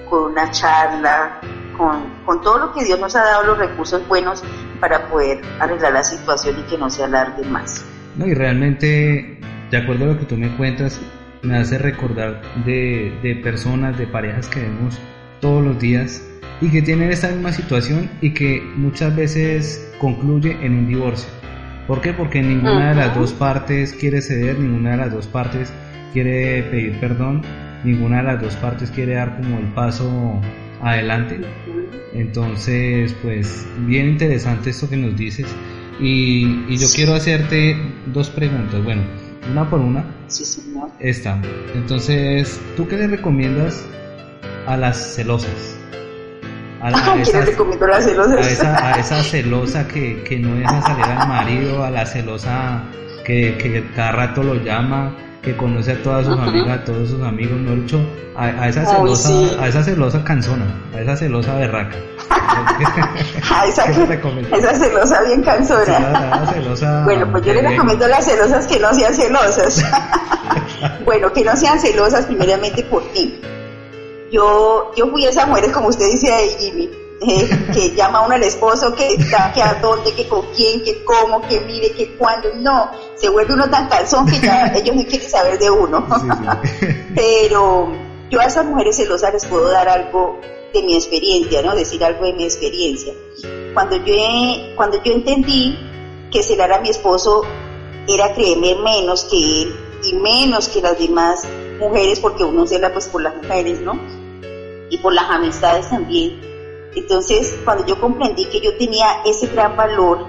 con una charla, con, con, todo lo que Dios nos ha dado, los recursos buenos para poder arreglar la situación y que no se alargue más. No, y realmente, de acuerdo a lo que tú me cuentas, me hace recordar de, de personas, de parejas que vemos todos los días y que tienen esta misma situación y que muchas veces concluye en un divorcio. ¿Por qué? Porque ninguna de las dos partes quiere ceder, ninguna de las dos partes quiere pedir perdón, ninguna de las dos partes quiere dar como el paso adelante. Entonces, pues bien interesante esto que nos dices. Y, yo quiero hacerte dos preguntas. Bueno, una por una. Sí, señor. Esta. Entonces, ¿tú qué le recomiendas a las celosas? A, la, le a? A esa, a esa celosa que, que, no deja salir al marido, a la celosa que, que cada rato lo llama, que conoce a todas sus amigas, a todos sus amigos, no dicho, a, esa celosa, a esa celosa canzona, a esa celosa berraca. a esa, esa celosa bien cansona. bueno, pues yo les recomiendo a las celosas que no sean celosas. bueno, que no sean celosas primeramente por ti. Yo, yo fui esa mujer, como usted dice ahí, Jimmy, que llama a uno al esposo, que está, que a dónde, que con quién, que cómo, que mire, que cuándo. No, se vuelve uno tan calzón que ya ellos no quieren saber de uno. Pero yo a esas mujeres celosas les puedo dar algo de mi experiencia, ¿no? Decir algo de mi experiencia. Cuando yo, cuando yo entendí que celar a mi esposo era creerme menos que él y menos que las demás mujeres, porque uno cela pues por las mujeres, ¿no? Y por las amistades también entonces, cuando yo comprendí que yo tenía ese gran valor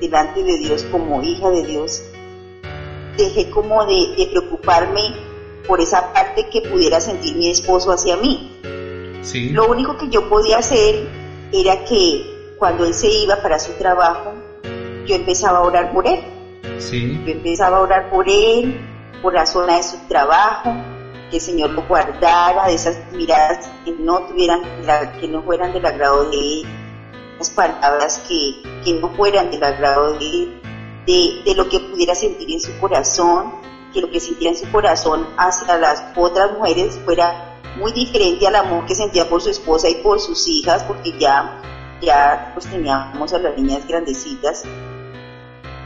delante de Dios como hija de Dios, dejé como de, preocuparme por esa parte que pudiera sentir mi esposo hacia mí. Lo único que yo podía hacer era que cuando él se iba para su trabajo, yo empezaba a orar por él. Yo empezaba a orar por él, por la zona de su trabajo, que el Señor lo guardara de esas miradas que no tuvieran, que no fueran del agrado de Él, las palabras que, que no fueran del agrado de de, lo que pudiera sentir en su corazón, que lo que sintiera en su corazón hacia las otras mujeres fuera muy diferente al amor que sentía por su esposa y por sus hijas, porque ya, ya pues teníamos a las niñas grandecitas.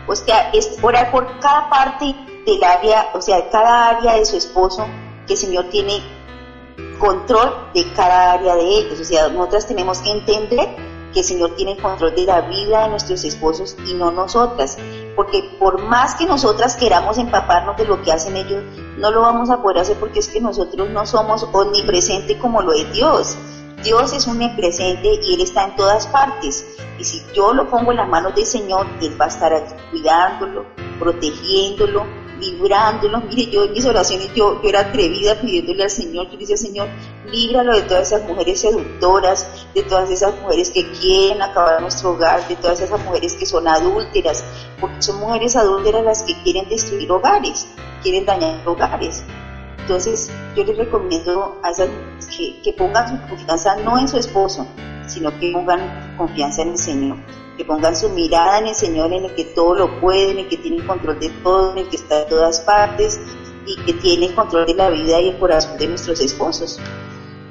Pues que es orar por cada parte del área, o sea, cada área de su esposo, que el Señor tiene control de cada área de ellos. O sea, nosotras tenemos que entender que el Señor tiene control de la vida de nuestros esposos y no nosotras. Porque por más que nosotras queramos empaparnos de lo que hacen ellos, no lo vamos a poder hacer porque es que nosotros no somos omnipresentes como lo es Dios. Dios es omnipresente y Él está en todas partes. Y si yo lo pongo en las manos del Señor, Él va a estar cuidándolo, protegiéndolo, librándonos. Mire, yo en mis oraciones, yo, yo era atrevida pidiéndole al Señor, yo decía, Señor, líbralo de todas esas mujeres seductoras, de todas esas mujeres que quieren acabar nuestro hogar, de todas esas mujeres que son adúlteras, porque son mujeres adúlteras las que quieren destruir hogares, quieren dañar hogares. Entonces, yo les recomiendo a esas que, que pongan su confianza no en su esposo, sino que pongan confianza en el Señor que pongan su mirada en el Señor, en el que todo lo puede, en el que tiene control de todo, en el que está en todas partes y que tiene control de la vida y el corazón de nuestros esposos.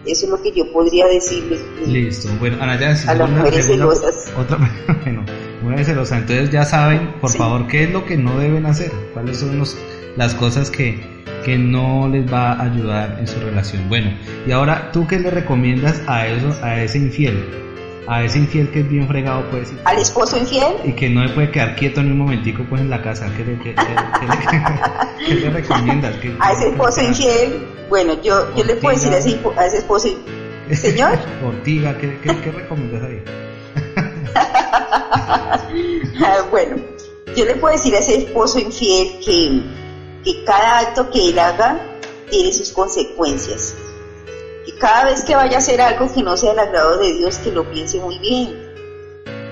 Eso es lo que yo podría decirles. Listo. Bueno, Ana, ya a las mujeres celosas. Otra, bueno, mujeres celosas. Entonces ya saben, por favor, qué es lo que no deben hacer, cuáles son los, las cosas que, que no les va a ayudar en su relación. Bueno, y ahora, ¿tú qué le recomiendas a eso, a ese infiel? A ese infiel que es bien fregado, pues. ¿Al esposo infiel? Y que no le puede quedar quieto ni un momentico, pues, en la casa. ¿Qué le, recomiendas? a ese esposo infiel, bueno, yo, yo le puedo decir a ese, a ese esposo Señor. Ortiga, ¿qué, qué, qué recomiendas ahí? bueno, yo le puedo decir a ese esposo infiel que, que cada acto que él haga tiene sus consecuencias cada vez que vaya a hacer algo que no sea el agrado de Dios, que lo piense muy bien,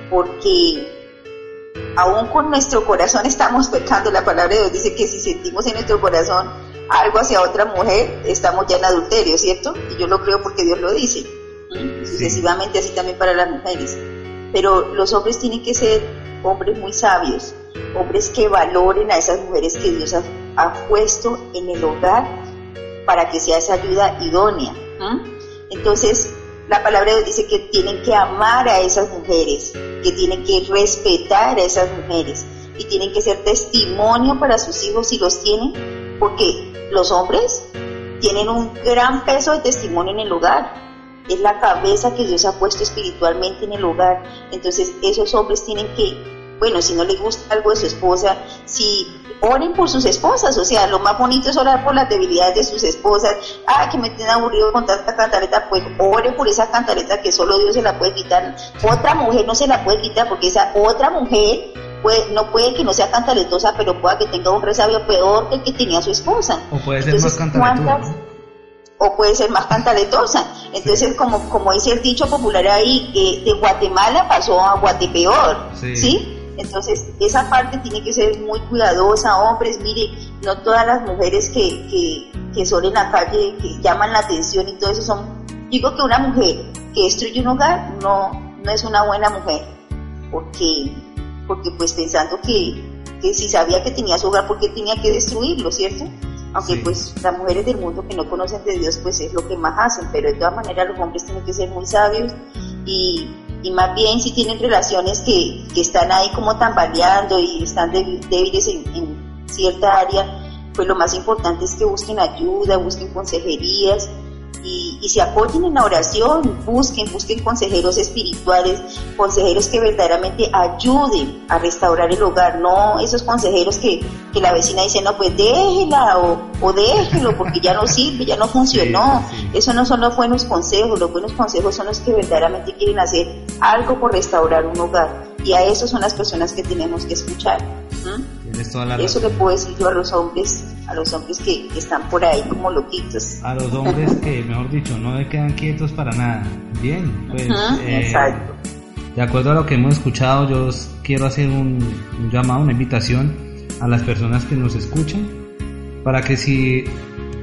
porque aún con nuestro corazón estamos pecando. La palabra de Dios dice que si sentimos en nuestro corazón algo hacia otra mujer, estamos ya en adulterio, ¿cierto? Y yo lo creo porque Dios lo dice. Sucesivamente así también para las mujeres. Pero los hombres tienen que ser hombres muy sabios, hombres que valoren a esas mujeres que Dios ha, ha puesto en el hogar para que sea esa ayuda idónea entonces, la palabra de Dios dice que tienen que amar a esas mujeres, que tienen que respetar a esas mujeres y tienen que ser testimonio para sus hijos si los tienen, porque los hombres tienen un gran peso de testimonio en el hogar. es la cabeza que Dios ha puesto espiritualmente en el hogar. Entonces esos hombres tienen que, bueno, si no les gusta algo de su esposa, si oren por sus esposas, o sea, lo más bonito es orar por las debilidades de sus esposas. Ah, que me tienen aburrido con tanta cantaleta, pues oren por esa cantaleta que solo Dios se la puede quitar. Otra mujer no se la puede quitar porque esa otra mujer puede, no puede que no sea cantaletosa, pero pueda que tenga un resabio peor que el que tenía su esposa. O puede ser más cantaletosa. O puede ser más cantaletosa. Entonces, como, como dice el dicho popular ahí, que de Guatemala pasó a Guatepeor, ¿sí? Entonces, esa parte tiene que ser muy cuidadosa, hombres, mire, no todas las mujeres que, que, que son en la calle, que llaman la atención y todo eso son, digo que una mujer que destruye un hogar no, no es una buena mujer, porque, porque pues pensando que, que si sabía que tenía su hogar, ¿por qué tenía que destruirlo, cierto? Aunque pues las mujeres del mundo que no conocen de Dios, pues es lo que más hacen, pero de todas maneras los hombres tienen que ser muy sabios y y más bien si tienen relaciones que, que están ahí como tambaleando y están débiles en, en cierta área, pues lo más importante es que busquen ayuda, busquen consejerías y, se apoyen en la oración, busquen, busquen consejeros espirituales, consejeros que verdaderamente ayuden a restaurar el hogar, no esos consejeros que, que la vecina dice, no, pues déjela o, o déjelo porque ya no sirve, ya no funcionó. Eso no son los buenos consejos, los buenos consejos son los que verdaderamente quieren hacer algo por restaurar un hogar y a eso son las personas que tenemos que escuchar. Eso le puedo decir yo a los hombres, a los hombres que, están por ahí como loquitos. A los hombres que, mejor dicho, no se quedan quietos para nada. Bien, pues. Eh, exacto. De acuerdo a lo que hemos escuchado, yo quiero hacer un, llamado, una invitación a las personas que nos escuchan para que si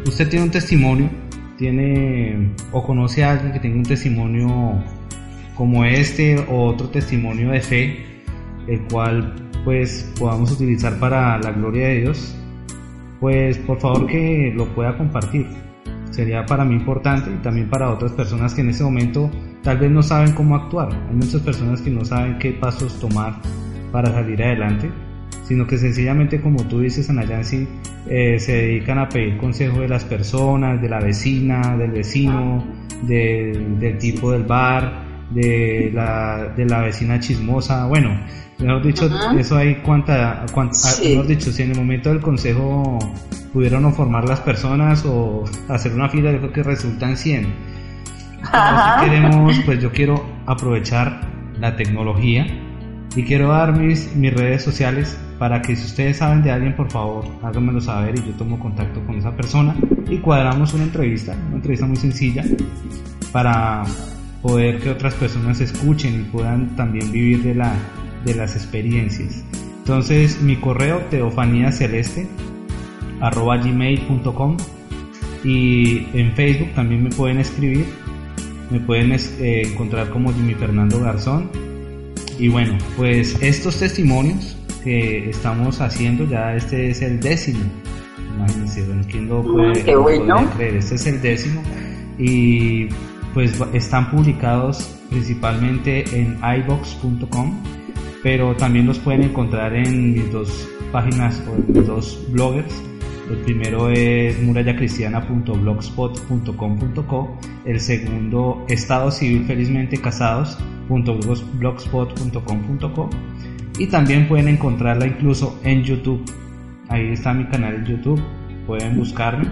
usted tiene un testimonio, tiene o conoce a alguien que tenga un testimonio como este o otro testimonio de fe, el cual pues podamos utilizar para la gloria de Dios, pues por favor que lo pueda compartir. Sería para mí importante y también para otras personas que en ese momento tal vez no saben cómo actuar. Hay muchas personas que no saben qué pasos tomar para salir adelante, sino que sencillamente como tú dices, Ana Yancy, eh, se dedican a pedir consejo de las personas, de la vecina, del vecino, del tipo del bar, de la, de la vecina chismosa, bueno, mejor dicho, eso hay cuánta, cuánta ah, mejor dicho, si en el momento del consejo pudieron o formar las personas o hacer una fila, yo que resultan 100. Si queremos, pues yo quiero aprovechar la tecnología y quiero dar mis, mis redes sociales para que si ustedes saben de alguien, por favor, háganmelo saber y yo tomo contacto con esa persona y cuadramos una entrevista, una entrevista muy sencilla para poder que otras personas escuchen y puedan también vivir de, la, de las experiencias. Entonces mi correo gmail.com y en Facebook también me pueden escribir, me pueden eh, encontrar como Jimmy Fernando Garzón. Y bueno, pues estos testimonios que estamos haciendo, ya este es el décimo. Imagínense, bueno, ¿quién lo puede, creer? Este es el décimo. Y pues están publicados principalmente en ibox.com, pero también los pueden encontrar en mis dos páginas o en mis dos bloggers. El primero es murallacristiana.blogspot.com.co, el segundo estado civil felizmente casados.blogspot.com.co y también pueden encontrarla incluso en YouTube. Ahí está mi canal en YouTube, pueden buscarme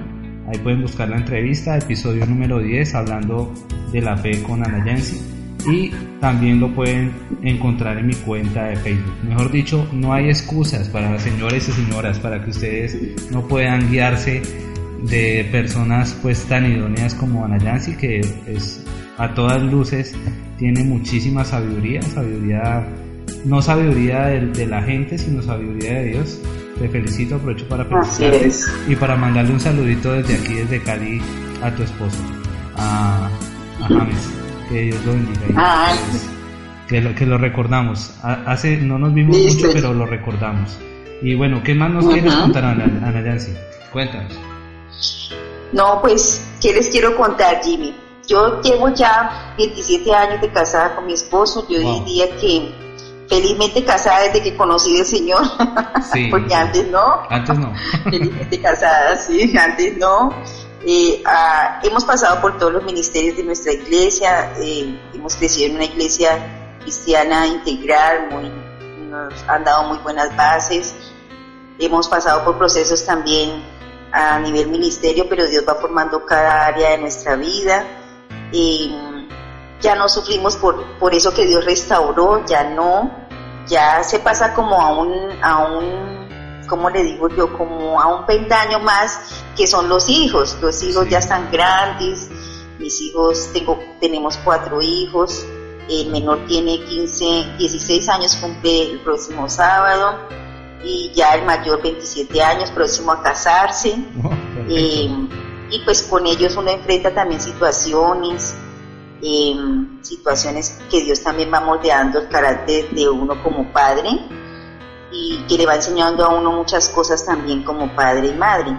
Ahí pueden buscar la entrevista, episodio número 10, hablando de la fe con Ana Yancy. Y también lo pueden encontrar en mi cuenta de Facebook. Mejor dicho, no hay excusas para señores y señoras para que ustedes no puedan guiarse de personas pues tan idóneas como Ana Yancy, que es a todas luces tiene muchísima sabiduría, sabiduría, no sabiduría de la gente, sino sabiduría de Dios te felicito, aprovecho para felicitarte y para mandarle un saludito desde aquí, desde Cali, a tu esposo, a, James. Que Dios lo bendiga. Ah, que, lo, que lo recordamos. Hace, no nos vimos mucho, pero lo recordamos. Y bueno, ¿qué más nos quieres contar, Ana, Ana Yancy? Cuéntanos. No, pues, ¿qué les quiero contar, Jimmy? Yo llevo ya 27 años de casada con mi esposo. Yo diría que felizmente casada desde que conocí al Señor, porque antes no. Antes no. felizmente casada, sí, antes no. Eh, ah, hemos pasado por todos los ministerios de nuestra iglesia, eh, hemos crecido en una iglesia cristiana integral, muy, nos han dado muy buenas bases, hemos pasado por procesos también a nivel ministerio, pero Dios va formando cada área de nuestra vida. ya no sufrimos por, por eso que Dios restauró, ya no, ya se pasa como a un, a un, ¿cómo le digo yo? Como a un pendaño más que son los hijos. Los hijos ya están grandes, mis hijos, tengo, tenemos cuatro hijos, el menor tiene 15, 16 años, cumple el próximo sábado y ya el mayor 27 años, próximo a casarse. Oh, eh, y pues con ellos uno enfrenta también situaciones, eh, situaciones que Dios también va moldeando el carácter de uno como padre y que le va enseñando a uno muchas cosas también como padre y madre.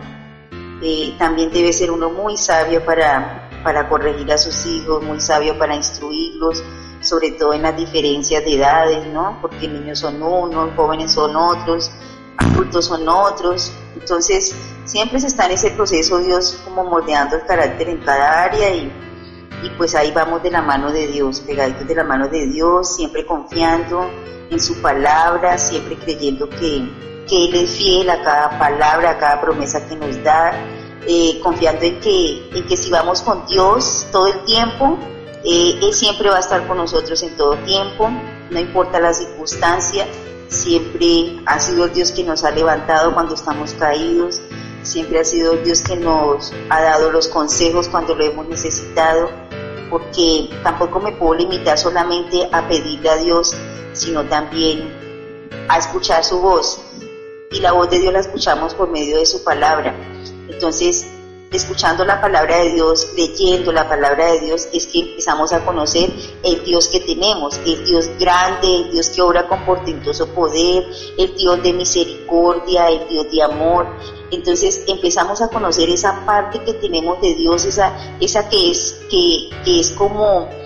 Eh, también debe ser uno muy sabio para, para corregir a sus hijos, muy sabio para instruirlos, sobre todo en las diferencias de edades, ¿no? Porque niños son unos, jóvenes son otros, adultos son otros. Entonces, siempre se está en ese proceso Dios como moldeando el carácter en cada área y, y pues ahí vamos de la mano de Dios, pegaditos de la mano de Dios, siempre confiando en su palabra, siempre creyendo que, que Él es fiel a cada palabra, a cada promesa que nos da, eh, confiando en que, en que si vamos con Dios todo el tiempo, eh, él siempre va a estar con nosotros en todo tiempo, no importa la circunstancia, siempre ha sido el Dios que nos ha levantado cuando estamos caídos, siempre ha sido Dios que nos ha dado los consejos cuando lo hemos necesitado, porque tampoco me puedo limitar solamente a pedirle a Dios, sino también a escuchar su voz. Y la voz de Dios la escuchamos por medio de su palabra. Entonces, escuchando la palabra de Dios, leyendo la palabra de Dios, es que empezamos a conocer el Dios que tenemos, el Dios grande, el Dios que obra con portentoso poder, el Dios de misericordia, el Dios de amor. Entonces empezamos a conocer esa parte que tenemos de Dios, esa, esa que es, que, que es como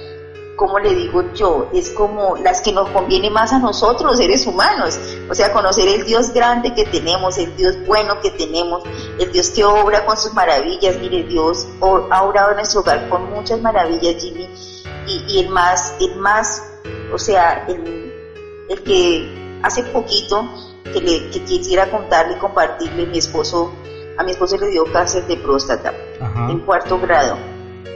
como le digo yo, es como las que nos conviene más a nosotros, seres humanos. O sea, conocer el Dios grande que tenemos, el Dios bueno que tenemos, el Dios que obra con sus maravillas. Mire, Dios ha obrado en nuestro hogar con muchas maravillas, Jimmy. Y, el más, el más, o sea, el, el que hace poquito que, le, que quisiera contarle y compartirle, mi esposo, a mi esposo le dio cáncer de próstata en cuarto grado.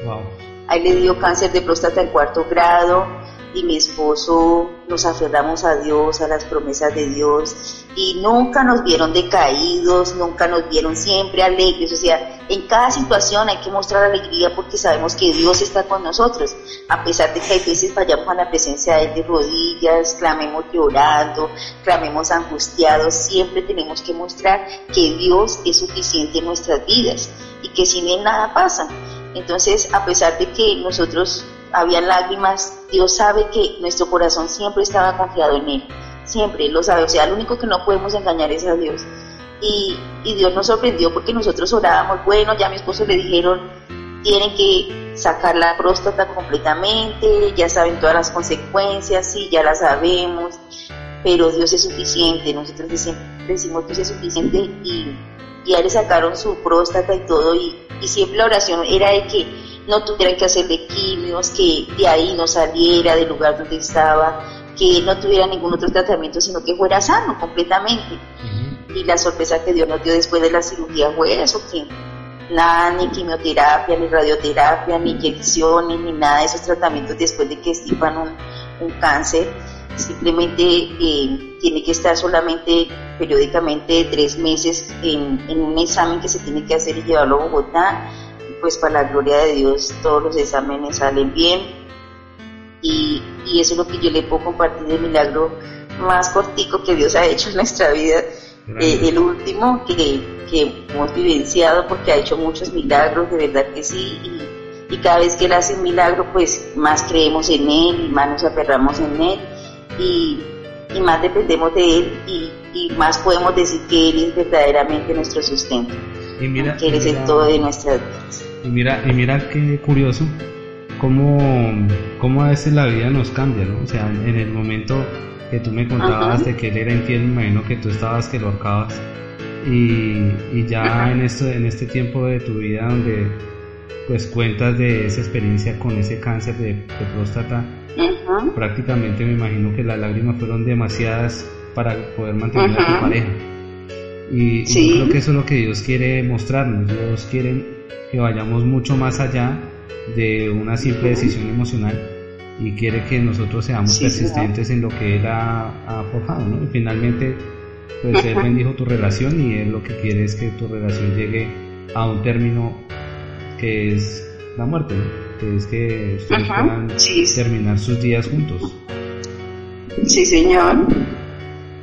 Wow. Ahí le dio cáncer de próstata en cuarto grado y mi esposo nos aferramos a Dios, a las promesas de Dios y nunca nos vieron decaídos, nunca nos vieron siempre alegres, o sea, en cada situación hay que mostrar alegría porque sabemos que Dios está con nosotros, a pesar de que hay veces vayamos a la presencia de Él de rodillas, clamemos llorando, clamemos angustiados, siempre tenemos que mostrar que Dios es suficiente en nuestras vidas y que sin Él nada pasa. Entonces, a pesar de que nosotros había lágrimas, Dios sabe que nuestro corazón siempre estaba confiado en Él, siempre lo sabe, o sea, lo único que no podemos engañar es a Dios. Y, Dios nos sorprendió porque nosotros orábamos, bueno, ya a mi esposo le dijeron, tienen que sacar la próstata completamente, ya saben todas las consecuencias, sí, ya las sabemos, pero Dios es suficiente, nosotros decimos, Dios es suficiente y, ya le sacaron su próstata y todo y y siempre la oración era de que no tuvieran que hacerle quimios, que de ahí no saliera del lugar donde estaba, que no tuviera ningún otro tratamiento, sino que fuera sano completamente. Y la sorpresa que Dios nos dio después de la cirugía fue eso, que nada, ni quimioterapia, ni radioterapia, ni inyecciones, ni nada de esos tratamientos después de que estipan un, un cáncer. Simplemente eh, tiene que estar solamente periódicamente tres meses en, un examen que se tiene que hacer y llevarlo a Bogotá. Pues para la gloria de Dios todos los exámenes salen bien y, eso es lo que yo le puedo compartir de milagro más cortico que Dios ha hecho en nuestra vida. Eh, el último que, que, hemos vivenciado porque ha hecho muchos milagros, de verdad que sí, y, y cada vez que Él hace un milagro, pues más creemos en Él y más nos aferramos en Él y, y más dependemos de Él y, y, más podemos decir que Él es verdaderamente nuestro sustento. Y mira, que Él es el todo de nuestras vidas. Y mira, y mira qué curioso, cómo, cómo a veces la vida nos cambia, ¿no? O sea, en el momento que tú me contabas de que Él era infiel, me imagino que tú estabas que lo acabas. Y, ya en, esto, en este tiempo de tu vida donde pues cuentas de esa experiencia con ese cáncer de, próstata, prácticamente me imagino que las lágrimas fueron demasiadas para poder mantener a tu pareja. Y, yo creo que eso es lo que Dios quiere mostrarnos. Dios quiere que vayamos mucho más allá de una simple decisión emocional y quiere que nosotros seamos persistentes en lo que Él ha, forjado. ¿no? Y finalmente, pues Él bendijo tu relación y Él lo que quiere es que tu relación llegue a un término que es la muerte, que es que ustedes puedan terminar sus días juntos. Sí, Señor.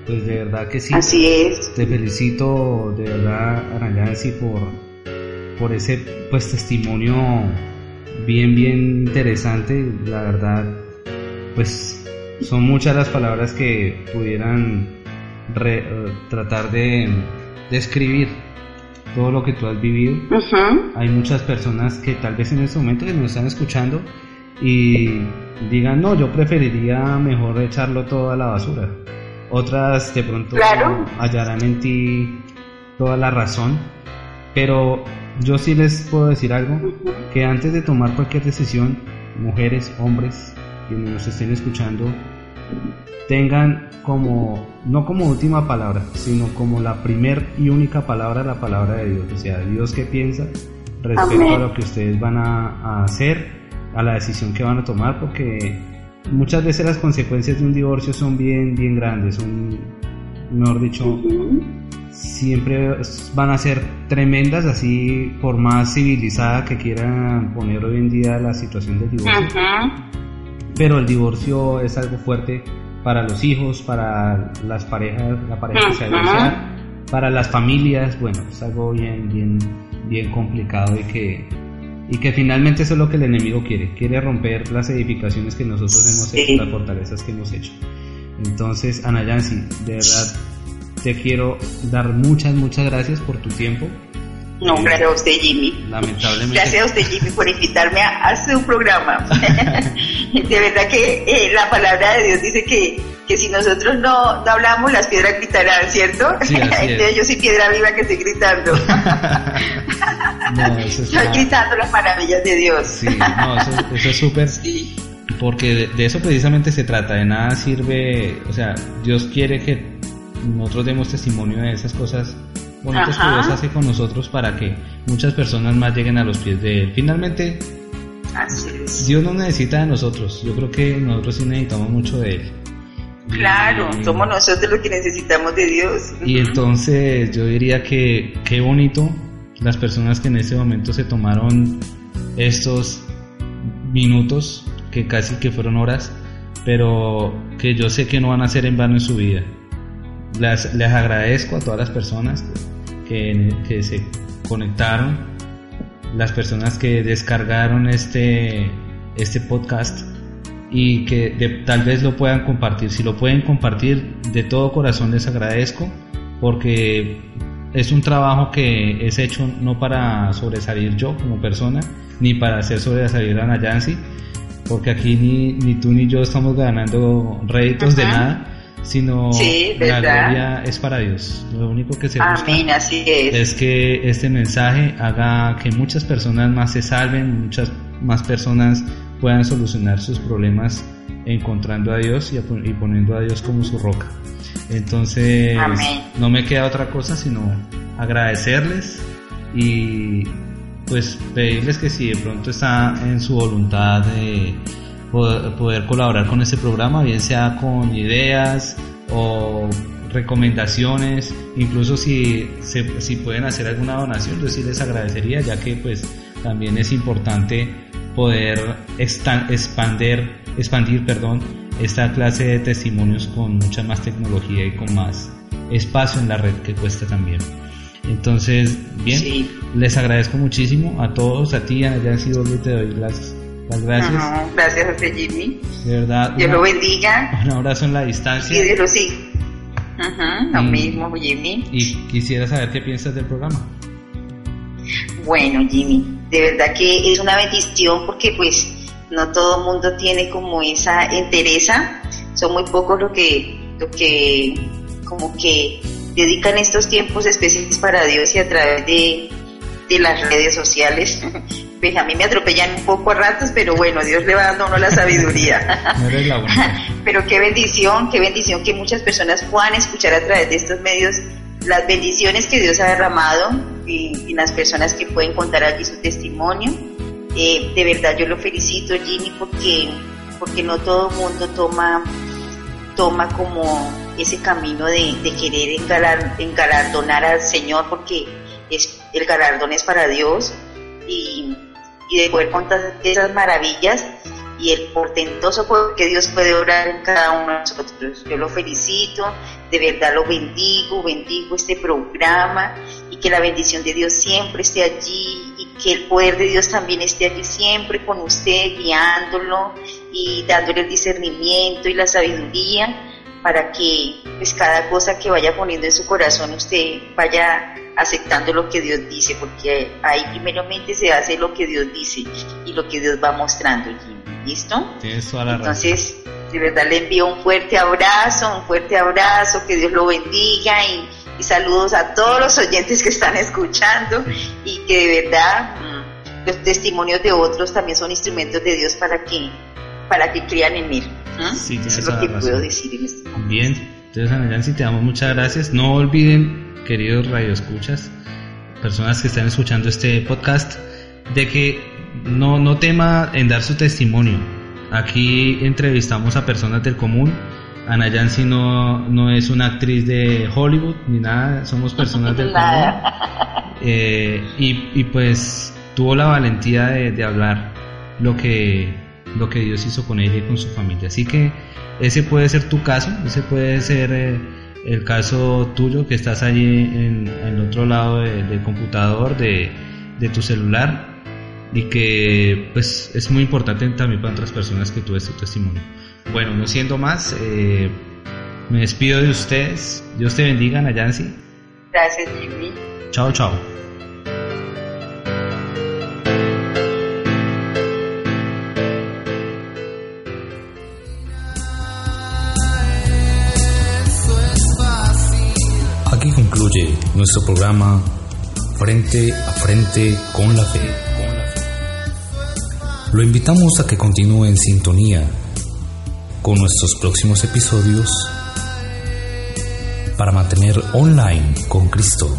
Pues de verdad que sí. Así es. Te felicito de verdad, Aranyansi, por, por ese pues testimonio bien, bien interesante. La verdad, pues son muchas las palabras que pudieran eh, tratar de describir todo lo que tú has vivido. Hay muchas personas que tal vez en este momento nos están escuchando y digan, no, yo preferiría mejor echarlo todo a la basura. Otras de pronto hallarán en ti toda la razón, pero yo sí les puedo decir algo, que antes de tomar cualquier decisión, mujeres, hombres, quienes nos estén escuchando, tengan como, no como última palabra, sino como la primer y única palabra, la palabra de Dios. O sea, Dios que piensa respecto a lo que ustedes van a, hacer, a la decisión que van a tomar, porque muchas veces las consecuencias de un divorcio son bien, bien grandes, son, mejor dicho, siempre van a ser tremendas, así por más civilizada que quieran poner hoy en día la situación del divorcio. Pero el divorcio es algo fuerte para los hijos, para las parejas, la pareja que se para las familias, bueno, es algo bien, bien, bien complicado y que y que finalmente eso es lo que el enemigo quiere, quiere romper las edificaciones que nosotros hemos hecho, las fortalezas que hemos hecho. Entonces, Ana Yancy, de verdad te quiero dar muchas, muchas gracias por tu tiempo. No, gracias a usted, Jimmy. Lamentablemente. Gracias a usted, Jimmy, por invitarme a, su programa. de verdad que eh, la palabra de Dios dice que, que si nosotros no, no hablamos, las piedras gritarán, ¿cierto? Sí, Entonces yo soy piedra viva que estoy gritando. no, eso Estoy gritando las maravillas de Dios. sí, no, eso, es súper. Sí. Porque de, eso precisamente se trata, de nada sirve, o sea, Dios quiere que nosotros demos testimonio de esas cosas bonitas que Dios hace con nosotros para que muchas personas más lleguen a los pies de Él. Finalmente, Dios no necesita de nosotros, yo creo que nosotros sí necesitamos mucho de Él. Claro, somos nosotros los que necesitamos de Dios. Y entonces yo diría que qué bonito las personas que en ese momento se tomaron estos minutos, que casi que fueron horas, pero que yo sé que no van a ser en vano en su vida. Les, les agradezco a todas las personas que, que se conectaron, las personas que descargaron este, este podcast y que tal vez lo puedan compartir. Si lo pueden compartir, de todo corazón les agradezco porque es un trabajo que es hecho no para sobresalir yo como persona, ni para hacer sobresalir a Nayansi, porque aquí ni, ni tú ni yo estamos ganando réditos de nada, sino la gloria es para Dios. Lo único que se busca es. que este mensaje haga que muchas personas más se salven, muchas más personas puedan solucionar sus problemas encontrando a Dios y, poniendo a Dios como su roca. Entonces, no me queda otra cosa sino agradecerles y pues pedirles que si de pronto está en su voluntad de poder, colaborar con este programa, bien sea con ideas o recomendaciones, incluso si, si pueden hacer alguna donación, yo sí les agradecería, ya que pues también es importante poder expandir, expandir perdón, esta clase de testimonios con mucha más tecnología y con más espacio en la red que cuesta también. Entonces, bien, les agradezco muchísimo a todos, a ti, a Yancy Doble, te doy las las gracias. gracias a usted, Jimmy. De verdad. Dios lo bendiga. Un abrazo en la distancia. Y Dios lo siga. lo mismo, Jimmy. Y quisiera saber qué piensas del programa. Bueno, Jimmy, de verdad que es una bendición porque pues no todo el mundo tiene como esa entereza. Son muy pocos los que, los que como que dedican estos tiempos especiales para Dios y a través de, de las redes sociales. Pues a mí me atropellan un poco a ratos, pero bueno, Dios le va dando a uno la sabiduría. pero qué bendición, qué bendición que muchas personas puedan escuchar a través de estos medios las bendiciones que Dios ha derramado y, las personas que pueden contar allí su testimonio. Eh, de verdad yo lo felicito, Jimmy, porque, porque no todo el mundo toma, toma como ese camino de, querer engalardonar al Señor, porque es, el galardón es para Dios y, y de poder contar esas maravillas y el portentoso que Dios puede orar en cada uno de nosotros. Yo lo felicito, de verdad lo bendigo, bendigo este programa y que la bendición de Dios siempre esté allí y que el poder de Dios también esté allí siempre con usted, guiándolo y dándole el discernimiento y la sabiduría para que pues cada cosa que vaya poniendo en su corazón usted vaya aceptando lo que Dios dice, porque ahí primeramente se hace lo que Dios dice y lo que Dios va mostrando. ¿Listo? Entonces, de verdad le envío un fuerte abrazo, un fuerte abrazo, que Dios lo bendiga y, saludos a todos los oyentes que están escuchando y que de verdad mm, los testimonios de otros también son instrumentos de Dios para que para que crean en Él. Sí, Eso es lo que puedo decir en este momento. Bien, entonces Ana te damos muchas gracias. No olviden, queridos radioescuchas, personas que están escuchando este podcast, de que no, no tema en dar su testimonio. Aquí entrevistamos a personas del común. Ana Yancy no, no es una actriz de Hollywood ni nada, somos personas del común. Eh, y, pues tuvo la valentía de, hablar lo que, lo que Dios hizo con ella y con su familia. Así que ese puede ser tu caso, ese puede ser eh, el caso tuyo que estás allí en, el otro lado del computador, de, de tu celular y que pues es muy importante también para otras personas que tuve este testimonio. Bueno, no siendo más, eh, me despido de ustedes. Dios te bendiga, Nayansi. Gracias, Jimmy. Chao, chao. Nuestro programa Frente a Frente con la Fe. Lo invitamos a que continúe en sintonía con nuestros próximos episodios para mantener online con Cristo